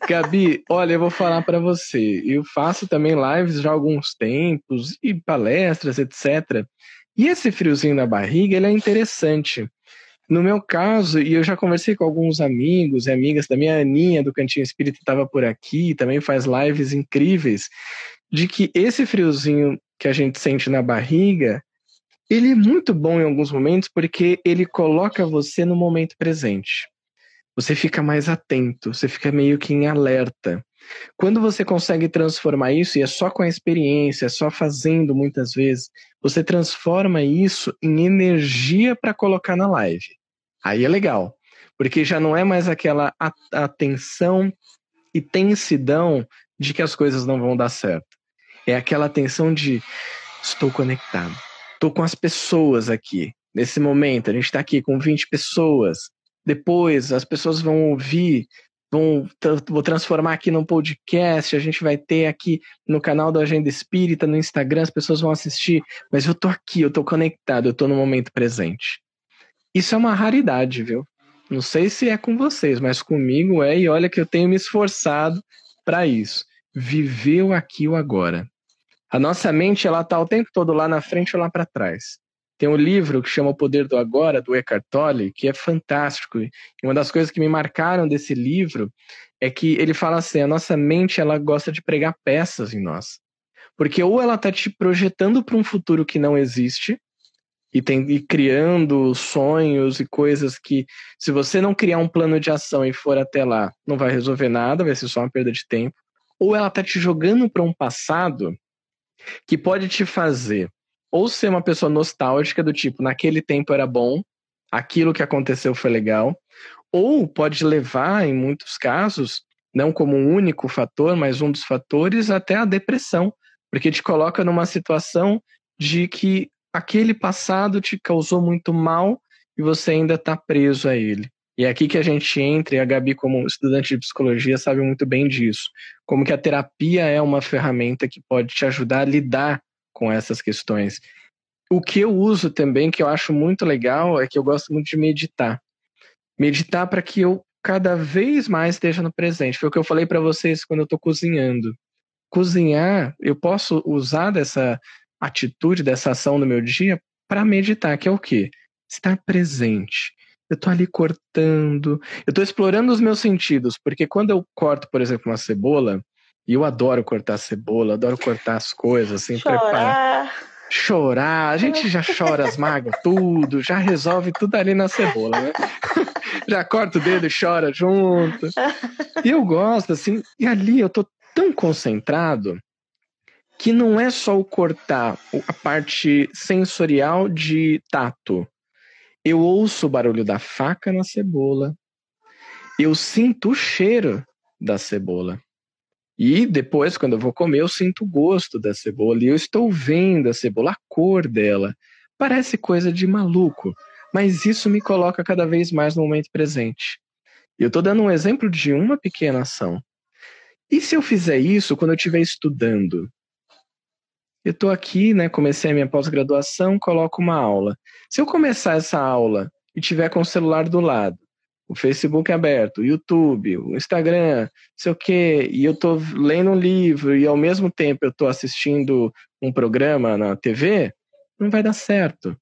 A: Gabi, olha, eu vou falar para você. Eu faço também lives já há alguns tempos e palestras, etc. E esse friozinho na barriga, ele é interessante. No meu caso, e eu já conversei com alguns amigos e amigas da minha Aninha do Cantinho Espírita estava por aqui, também faz lives incríveis, de que esse friozinho que a gente sente na barriga, ele é muito bom em alguns momentos porque ele coloca você no momento presente você fica mais atento, você fica meio que em alerta. Quando você consegue transformar isso, e é só com a experiência, é só fazendo muitas vezes, você transforma isso em energia para colocar na live. Aí é legal, porque já não é mais aquela atenção e tensidão de que as coisas não vão dar certo. É aquela atenção de estou conectado, estou com as pessoas aqui. Nesse momento, a gente está aqui com 20 pessoas, depois as pessoas vão ouvir, vão vou transformar aqui num podcast, a gente vai ter aqui no canal da Agenda Espírita, no Instagram, as pessoas vão assistir, mas eu tô aqui, eu tô conectado, eu tô no momento presente. Isso é uma raridade, viu? Não sei se é com vocês, mas comigo é, e olha que eu tenho me esforçado para isso. Viver o aqui o agora. A nossa mente, ela tá o tempo todo lá na frente ou lá para trás. Tem um livro que chama O Poder do Agora, do Eckhart Tolle, que é fantástico. E uma das coisas que me marcaram desse livro é que ele fala assim: a nossa mente ela gosta de pregar peças em nós. Porque ou ela está te projetando para um futuro que não existe, e, tem, e criando sonhos e coisas que, se você não criar um plano de ação e for até lá, não vai resolver nada, vai ser só uma perda de tempo. Ou ela está te jogando para um passado que pode te fazer ou ser uma pessoa nostálgica do tipo, naquele tempo era bom, aquilo que aconteceu foi legal, ou pode levar, em muitos casos, não como um único fator, mas um dos fatores, até a depressão, porque te coloca numa situação de que aquele passado te causou muito mal e você ainda está preso a ele. E é aqui que a gente entra, e a Gabi, como estudante de psicologia, sabe muito bem disso. Como que a terapia é uma ferramenta que pode te ajudar a lidar com essas questões. O que eu uso também, que eu acho muito legal, é que eu gosto muito de meditar. Meditar para que eu cada vez mais esteja no presente. Foi o que eu falei para vocês quando eu estou cozinhando. Cozinhar, eu posso usar dessa atitude, dessa ação no meu dia para meditar, que é o quê? Estar presente. Eu estou ali cortando, eu estou explorando os meus sentidos, porque quando eu corto, por exemplo, uma cebola, e eu adoro cortar cebola, adoro cortar as coisas, assim,
B: Chorar. preparar.
A: Chorar. A gente já chora as mágoas, tudo, já resolve tudo ali na cebola, né? já corta o dedo e chora junto. E eu gosto, assim, e ali eu tô tão concentrado que não é só o cortar a parte sensorial de tato. Eu ouço o barulho da faca na cebola. Eu sinto o cheiro da cebola. E depois, quando eu vou comer, eu sinto o gosto da cebola e eu estou vendo a cebola, a cor dela. Parece coisa de maluco, mas isso me coloca cada vez mais no momento presente. Eu estou dando um exemplo de uma pequena ação. E se eu fizer isso quando eu estiver estudando? Eu estou aqui, né? Comecei a minha pós-graduação, coloco uma aula. Se eu começar essa aula e tiver com o celular do lado, o Facebook aberto, o YouTube, o Instagram, sei o quê, e eu estou lendo um livro e ao mesmo tempo eu estou assistindo um programa na TV, não vai dar certo.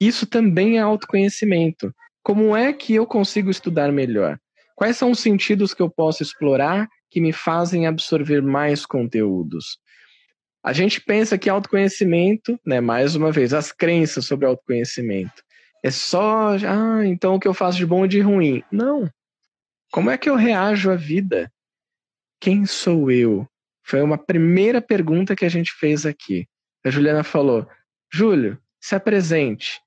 A: Isso também é autoconhecimento. Como é que eu consigo estudar melhor? Quais são os sentidos que eu posso explorar que me fazem absorver mais conteúdos? A gente pensa que autoconhecimento, né, mais uma vez, as crenças sobre autoconhecimento é só, ah, então o que eu faço de bom e de ruim. Não. Como é que eu reajo à vida? Quem sou eu? Foi uma primeira pergunta que a gente fez aqui. A Juliana falou: Júlio, se apresente.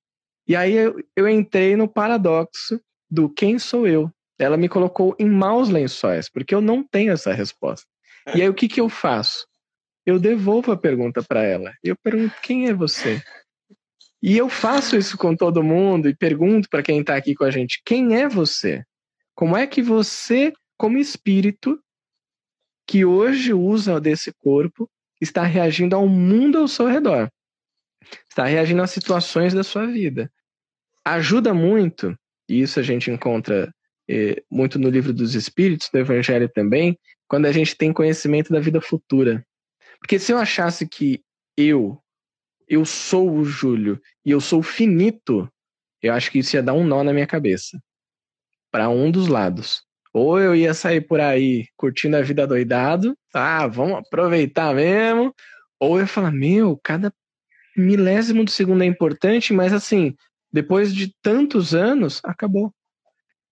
A: E aí eu, eu entrei no paradoxo do quem sou eu. Ela me colocou em maus lençóis, porque eu não tenho essa resposta. E aí o que, que eu faço? Eu devolvo a pergunta para ela. Eu pergunto: quem é você? E eu faço isso com todo mundo e pergunto para quem está aqui com a gente: quem é você? Como é que você, como espírito, que hoje usa desse corpo, está reagindo ao mundo ao seu redor. Está reagindo às situações da sua vida. Ajuda muito, e isso a gente encontra eh, muito no livro dos Espíritos, do Evangelho também, quando a gente tem conhecimento da vida futura. Porque se eu achasse que eu, eu sou o Júlio e eu sou finito, eu acho que isso ia dar um nó na minha cabeça. Para um dos lados. Ou eu ia sair por aí curtindo a vida doidado, ah, vamos aproveitar mesmo. Ou eu ia falar, meu, cada milésimo de segundo é importante, mas assim, depois de tantos anos, acabou.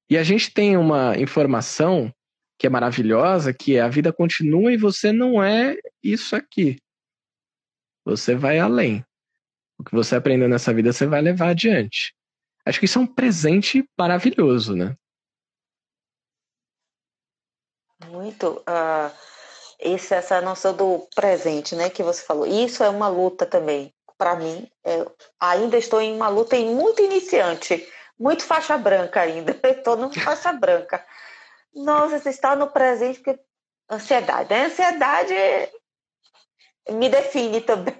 A: E a gente tem uma informação que é maravilhosa, que é a vida continua e você não é isso aqui. Você vai além. O que você aprendeu nessa vida, você vai levar adiante. Acho que isso é um presente maravilhoso, né?
B: Muito. Uh, esse, essa noção do presente, né, que você falou. Isso é uma luta também. Para mim, é, ainda estou em uma luta muito iniciante, muito faixa branca ainda. Estou no faixa branca. Nossa, você está no presente porque ansiedade. Né? Ansiedade me define também.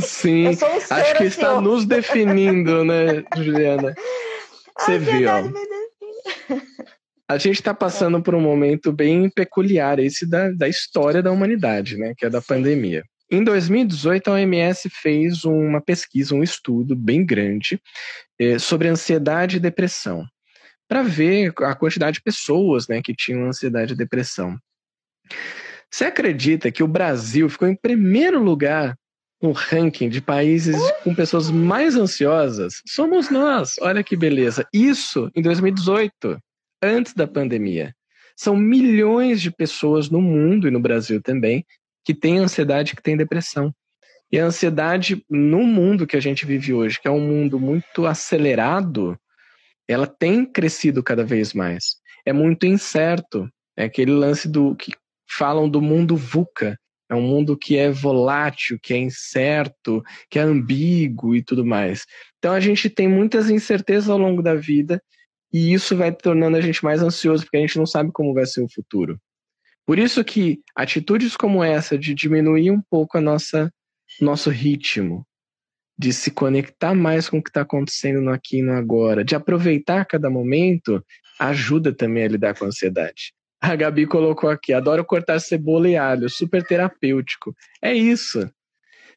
A: Sim, um acho que está nos definindo, né, Juliana? Você viu. A gente está passando por um momento bem peculiar, esse da, da história da humanidade, né? Que é da pandemia. Em 2018, a OMS fez uma pesquisa, um estudo bem grande eh, sobre ansiedade e depressão, para ver a quantidade de pessoas né, que tinham ansiedade e depressão. Você acredita que o Brasil ficou em primeiro lugar no ranking de países com pessoas mais ansiosas? Somos nós, olha que beleza. Isso em 2018 antes da pandemia. São milhões de pessoas no mundo e no Brasil também que têm ansiedade, que têm depressão. E a ansiedade no mundo que a gente vive hoje, que é um mundo muito acelerado, ela tem crescido cada vez mais. É muito incerto. É aquele lance do que falam do mundo VUCA. É um mundo que é volátil, que é incerto, que é ambíguo e tudo mais. Então a gente tem muitas incertezas ao longo da vida e isso vai tornando a gente mais ansioso, porque a gente não sabe como vai ser o futuro. Por isso que atitudes como essa de diminuir um pouco a nossa nosso ritmo, de se conectar mais com o que está acontecendo no aqui e no agora, de aproveitar cada momento, ajuda também a lidar com a ansiedade. A Gabi colocou aqui: adoro cortar cebola e alho, super terapêutico. É isso.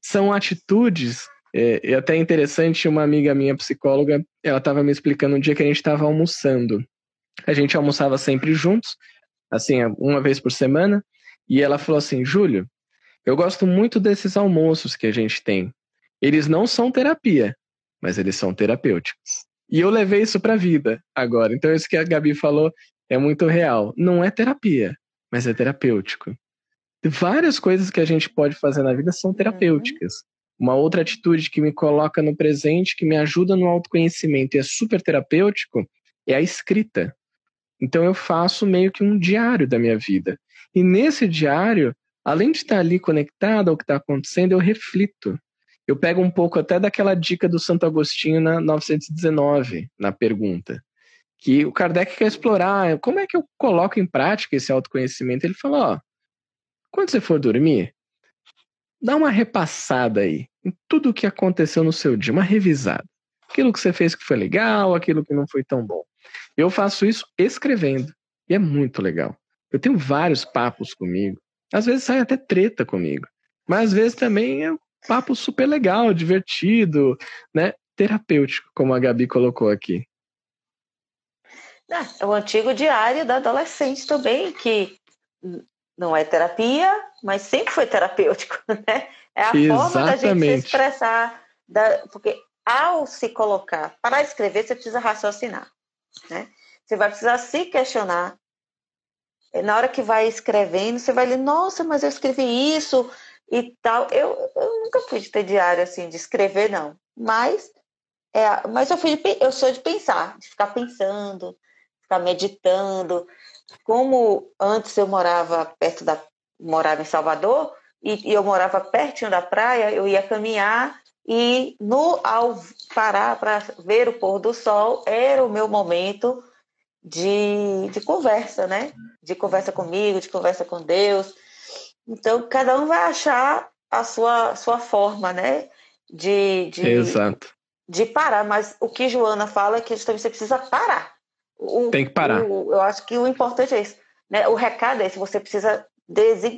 A: São atitudes é, e até interessante, uma amiga minha, psicóloga, ela estava me explicando um dia que a gente estava almoçando. A gente almoçava sempre juntos, assim, uma vez por semana, e ela falou assim: Júlio, eu gosto muito desses almoços que a gente tem. Eles não são terapia, mas eles são terapêuticos. E eu levei isso para a vida agora. Então, isso que a Gabi falou é muito real. Não é terapia, mas é terapêutico. Várias coisas que a gente pode fazer na vida são terapêuticas. Uma outra atitude que me coloca no presente, que me ajuda no autoconhecimento e é super terapêutico, é a escrita. Então eu faço meio que um diário da minha vida. E nesse diário, além de estar ali conectado ao que está acontecendo, eu reflito. Eu pego um pouco até daquela dica do Santo Agostinho na 919, na pergunta, que o Kardec quer explorar como é que eu coloco em prática esse autoconhecimento. Ele fala: ó, quando você for dormir, dá uma repassada aí em tudo o que aconteceu no seu dia, uma revisada. Aquilo que você fez que foi legal, aquilo que não foi tão bom. Eu faço isso escrevendo e é muito legal. Eu tenho vários papos comigo. Às vezes sai até treta comigo, mas às vezes também um papo super legal, divertido, né? Terapêutico, como a Gabi colocou aqui.
B: É o antigo diário da adolescente também, que não é terapia, mas sempre foi terapêutico, né? É a Exatamente. forma da gente se expressar, da, porque ao se colocar para escrever, você precisa raciocinar, né? Você vai precisar se questionar. Na hora que vai escrevendo, você vai ler, nossa, mas eu escrevi isso e tal. Eu, eu nunca fui de ter diário assim, de escrever, não. Mas, é, mas eu, fui de, eu sou de pensar, de ficar pensando, ficar meditando, como antes eu morava perto da morava em Salvador e, e eu morava pertinho da praia, eu ia caminhar e no ao parar para ver o pôr do sol era o meu momento de, de conversa, né? De conversa comigo, de conversa com Deus. Então, cada um vai achar a sua, sua forma, né? De, de,
A: Exato.
B: de parar. Mas o que Joana fala é que você precisa parar.
A: O, Tem que parar.
B: O, eu acho que o importante é isso. Né? O recado é esse, você precisa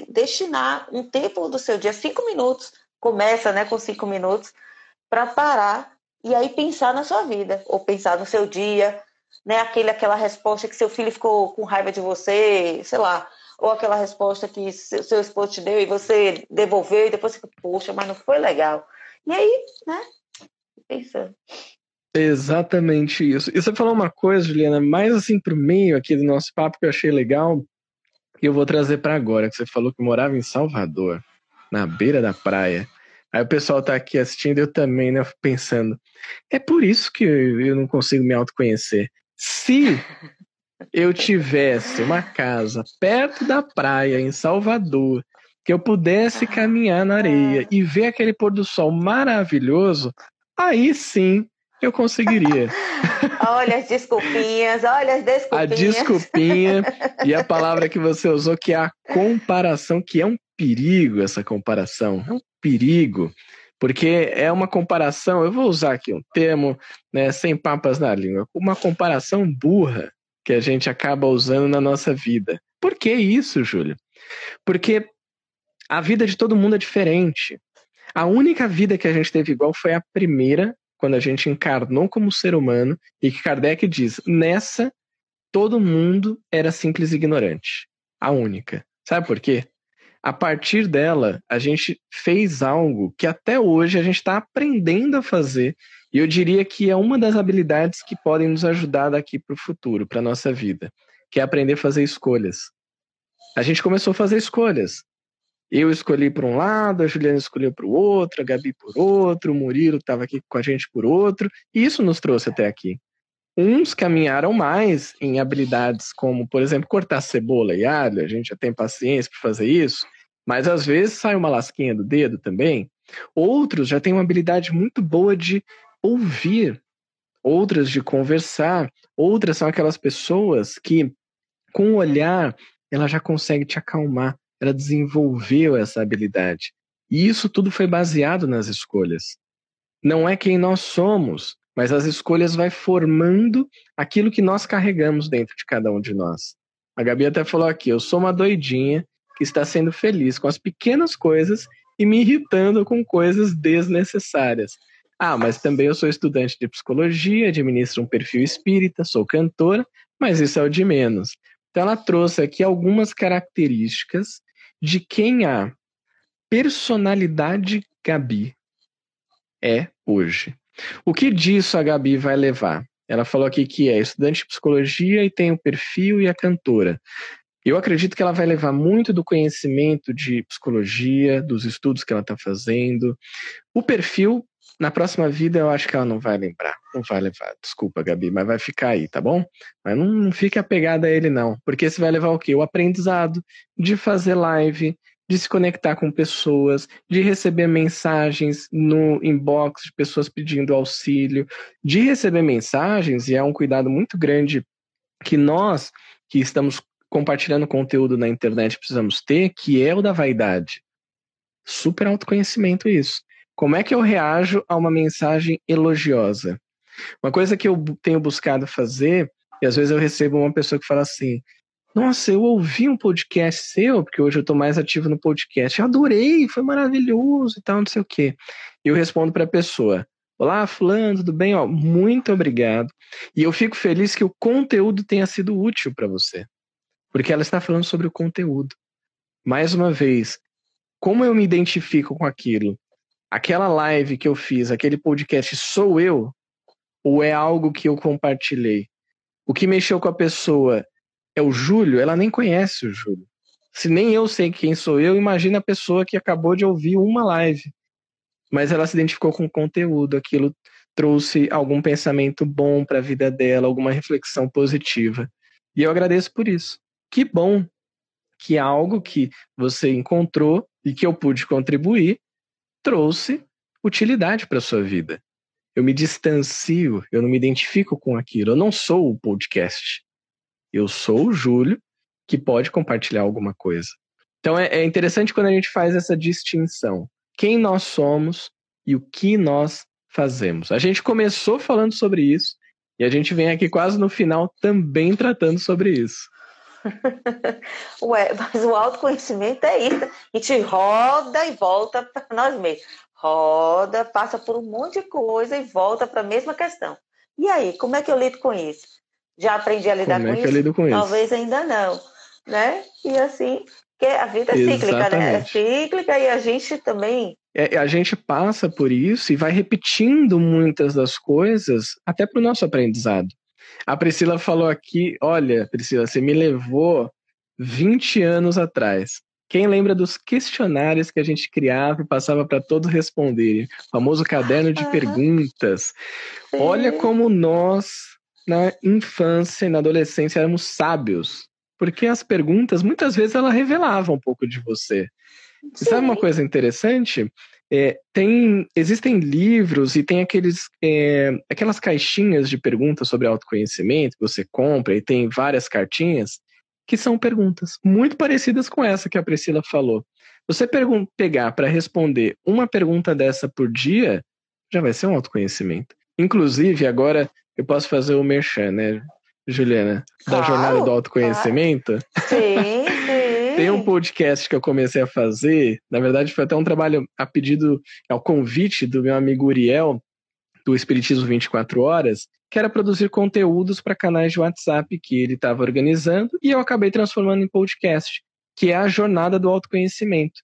B: destinar um tempo do seu dia, cinco minutos, começa né, com cinco minutos, para parar e aí pensar na sua vida, ou pensar no seu dia, né? Aquele, aquela resposta que seu filho ficou com raiva de você, sei lá, ou aquela resposta que seu, seu esposo te deu e você devolveu e depois fica, poxa, mas não foi legal. E aí, né? Pensando.
A: Exatamente isso. E você falou uma coisa, Juliana, mais assim pro meio aqui do nosso papo que eu achei legal, e eu vou trazer para agora, que você falou que morava em Salvador, na beira da praia. Aí o pessoal tá aqui assistindo, eu também, né, pensando. É por isso que eu não consigo me autoconhecer. Se eu tivesse uma casa perto da praia, em Salvador, que eu pudesse caminhar na areia e ver aquele pôr do sol maravilhoso, aí sim eu conseguiria.
B: Olha as desculpinhas, olha as desculpinhas.
A: A desculpinha e a palavra que você usou, que é a comparação, que é um perigo essa comparação. É um perigo. Porque é uma comparação, eu vou usar aqui um termo, né, sem papas na língua, uma comparação burra que a gente acaba usando na nossa vida. Por que isso, Júlio? Porque a vida de todo mundo é diferente. A única vida que a gente teve igual foi a primeira, quando a gente encarnou como ser humano, e que Kardec diz: nessa, todo mundo era simples ignorante. A única. Sabe por quê? a partir dela, a gente fez algo que até hoje a gente está aprendendo a fazer. E eu diria que é uma das habilidades que podem nos ajudar daqui para o futuro, para a nossa vida, que é aprender a fazer escolhas. A gente começou a fazer escolhas. Eu escolhi por um lado, a Juliana escolheu para o outro, a Gabi por outro, o Murilo estava aqui com a gente por outro, e isso nos trouxe até aqui. Uns caminharam mais em habilidades como, por exemplo, cortar cebola e alho, a gente já tem paciência para fazer isso, mas às vezes sai uma lasquinha do dedo também. Outros já têm uma habilidade muito boa de ouvir, outras de conversar, outras são aquelas pessoas que, com o olhar, ela já consegue te acalmar, ela desenvolveu essa habilidade. E isso tudo foi baseado nas escolhas. Não é quem nós somos, mas as escolhas vai formando aquilo que nós carregamos dentro de cada um de nós. A Gabi até falou aqui, eu sou uma doidinha que está sendo feliz com as pequenas coisas e me irritando com coisas desnecessárias. Ah, mas também eu sou estudante de psicologia, administro um perfil espírita, sou cantora, mas isso é o de menos. Então ela trouxe aqui algumas características de quem a personalidade Gabi é hoje. O que disso a Gabi vai levar? Ela falou aqui que é estudante de psicologia e tem o perfil e a cantora. Eu acredito que ela vai levar muito do conhecimento de psicologia, dos estudos que ela está fazendo. O perfil, na próxima vida, eu acho que ela não vai lembrar. Não vai levar. Desculpa, Gabi, mas vai ficar aí, tá bom? Mas não, fique apegada a ele, não. Porque você vai levar o quê? O aprendizado de fazer live, de se conectar com pessoas, de receber mensagens no inbox de pessoas pedindo auxílio, de receber mensagens, e é um cuidado muito grande que nós que estamos compartilhando conteúdo na internet precisamos ter, que é o da vaidade. Super autoconhecimento isso. Como é que eu reajo a uma mensagem elogiosa? Uma coisa que eu tenho buscado fazer, e às vezes eu recebo uma pessoa que fala assim: nossa, eu ouvi um podcast seu, porque hoje eu estou mais ativo no podcast. Eu adorei, foi maravilhoso e tal, não sei o quê. Eu respondo para a pessoa: Olá, Fulano, tudo bem? Ó, muito obrigado. E eu fico feliz que o conteúdo tenha sido útil para você, porque ela está falando sobre o conteúdo. Mais uma vez, como eu me identifico com aquilo? Aquela live que eu fiz, aquele podcast, sou eu? Ou é algo que eu compartilhei? O que mexeu com a pessoa é o Júlio, ela nem conhece o Júlio. Se nem eu sei quem sou eu, imagina a pessoa que acabou de ouvir uma live. Mas ela se identificou com o conteúdo, aquilo trouxe algum pensamento bom para a vida dela, alguma reflexão positiva. E eu agradeço por isso. Que bom que algo que você encontrou e que eu pude contribuir trouxe utilidade para sua vida. Eu me distancio, eu não me identifico com aquilo. Eu não sou o podcast. Eu sou o Júlio que pode compartilhar alguma coisa. Então é, é interessante quando a gente faz essa distinção. Quem nós somos e o que nós fazemos. A gente começou falando sobre isso e a gente vem aqui quase no final também tratando sobre isso.
B: Ué, mas o autoconhecimento é isso. A gente roda e volta para nós mesmos. Roda, passa por um monte de coisa e volta para a mesma questão. E aí, como é que eu lido com isso? Já aprendi a lidar
A: como
B: com,
A: é que
B: isso?
A: Lido com
B: Talvez
A: isso?
B: ainda não, né? E assim, porque a vida é cíclica, né? É cíclica e a gente também
A: é, a gente passa por isso e vai repetindo muitas das coisas até para o nosso aprendizado. A Priscila falou aqui: olha, Priscila, você me levou 20 anos atrás. Quem lembra dos questionários que a gente criava e passava para todos responderem? O famoso caderno de perguntas. Sim. Olha como nós, na infância e na adolescência, éramos sábios. Porque as perguntas, muitas vezes, elas revelavam um pouco de você. Sim. Sabe uma coisa interessante? É, tem, existem livros e tem aqueles, é, aquelas caixinhas de perguntas sobre autoconhecimento que você compra e tem várias cartinhas que são perguntas muito parecidas com essa que a Priscila falou. Você pegar para responder uma pergunta dessa por dia, já vai ser um autoconhecimento. Inclusive, agora eu posso fazer o merchan, né, Juliana? Da claro, jornada do autoconhecimento.
B: Claro. Sim, sim.
A: Tem um podcast que eu comecei a fazer, na verdade foi até um trabalho a pedido, ao convite do meu amigo Uriel, do Espiritismo 24 Horas, que era produzir conteúdos para canais de WhatsApp que ele estava organizando, e eu acabei transformando em podcast, que é a jornada do autoconhecimento.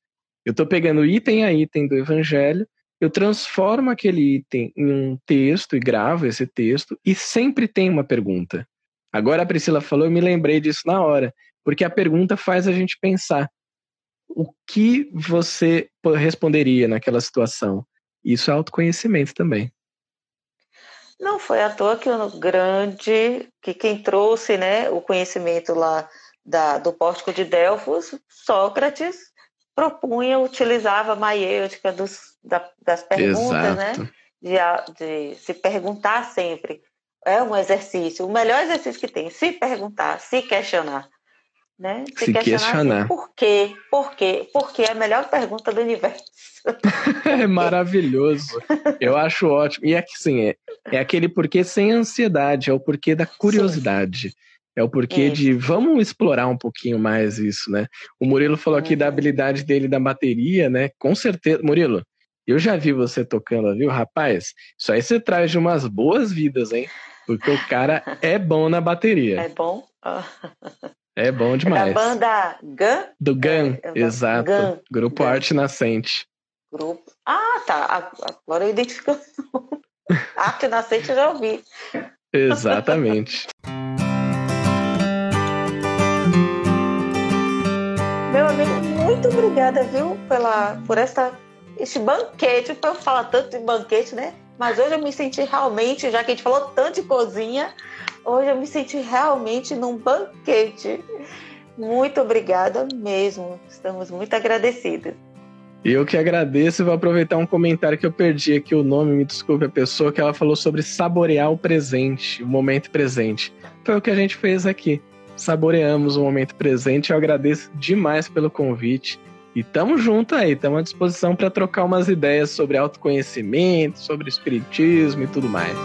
A: Eu estou pegando item a item do Evangelho, eu transformo aquele item em um texto e gravo esse texto, e sempre tem uma pergunta. Agora a Priscila falou, eu me lembrei disso na hora. Porque a pergunta faz a gente pensar o que você responderia naquela situação. Isso é autoconhecimento também.
B: Não foi à toa que o grande, que quem trouxe né, o conhecimento lá da, do pórtico de Delfos, Sócrates propunha, utilizava a maiêutica dos, da, das perguntas, né? Exato. né? De, de se perguntar sempre. É um exercício, o melhor exercício que tem, se perguntar, se questionar né?
A: Se, se questionar. Assim,
B: por quê? Por quê? Porque é a melhor pergunta do universo.
A: é maravilhoso. Eu acho ótimo. E é que sim, é, é aquele porquê sem ansiedade, é o porquê da curiosidade. Sim. É o porquê de vamos explorar um pouquinho mais isso, né? O Murilo falou aqui da uhum. habilidade dele da bateria, né? Com certeza. Murilo, eu já vi você tocando, viu? Rapaz, isso aí você traz de umas boas vidas, hein? Porque o cara é bom na bateria.
B: É bom?
A: É bom demais.
B: É da banda GAN?
A: Do GAN, é, é exato. GAN. Grupo GAN. Arte Nascente.
B: Grupo. Ah, tá. Agora eu identifico. Arte Nascente eu já ouvi.
A: Exatamente.
B: Meu amigo, muito obrigada, viu, pela, por esta, este banquete. Para eu falar tanto de banquete, né? Mas hoje eu me senti realmente, já que a gente falou tanto de cozinha, Hoje eu me senti realmente num banquete. Muito obrigada mesmo. Estamos muito agradecidas.
A: Eu que agradeço e vou aproveitar um comentário que eu perdi aqui o nome, me desculpe a pessoa, que ela falou sobre saborear o presente, o momento presente. Foi o que a gente fez aqui. Saboreamos o momento presente. Eu agradeço demais pelo convite. E tamo junto aí, estamos à disposição para trocar umas ideias sobre autoconhecimento, sobre espiritismo e tudo mais.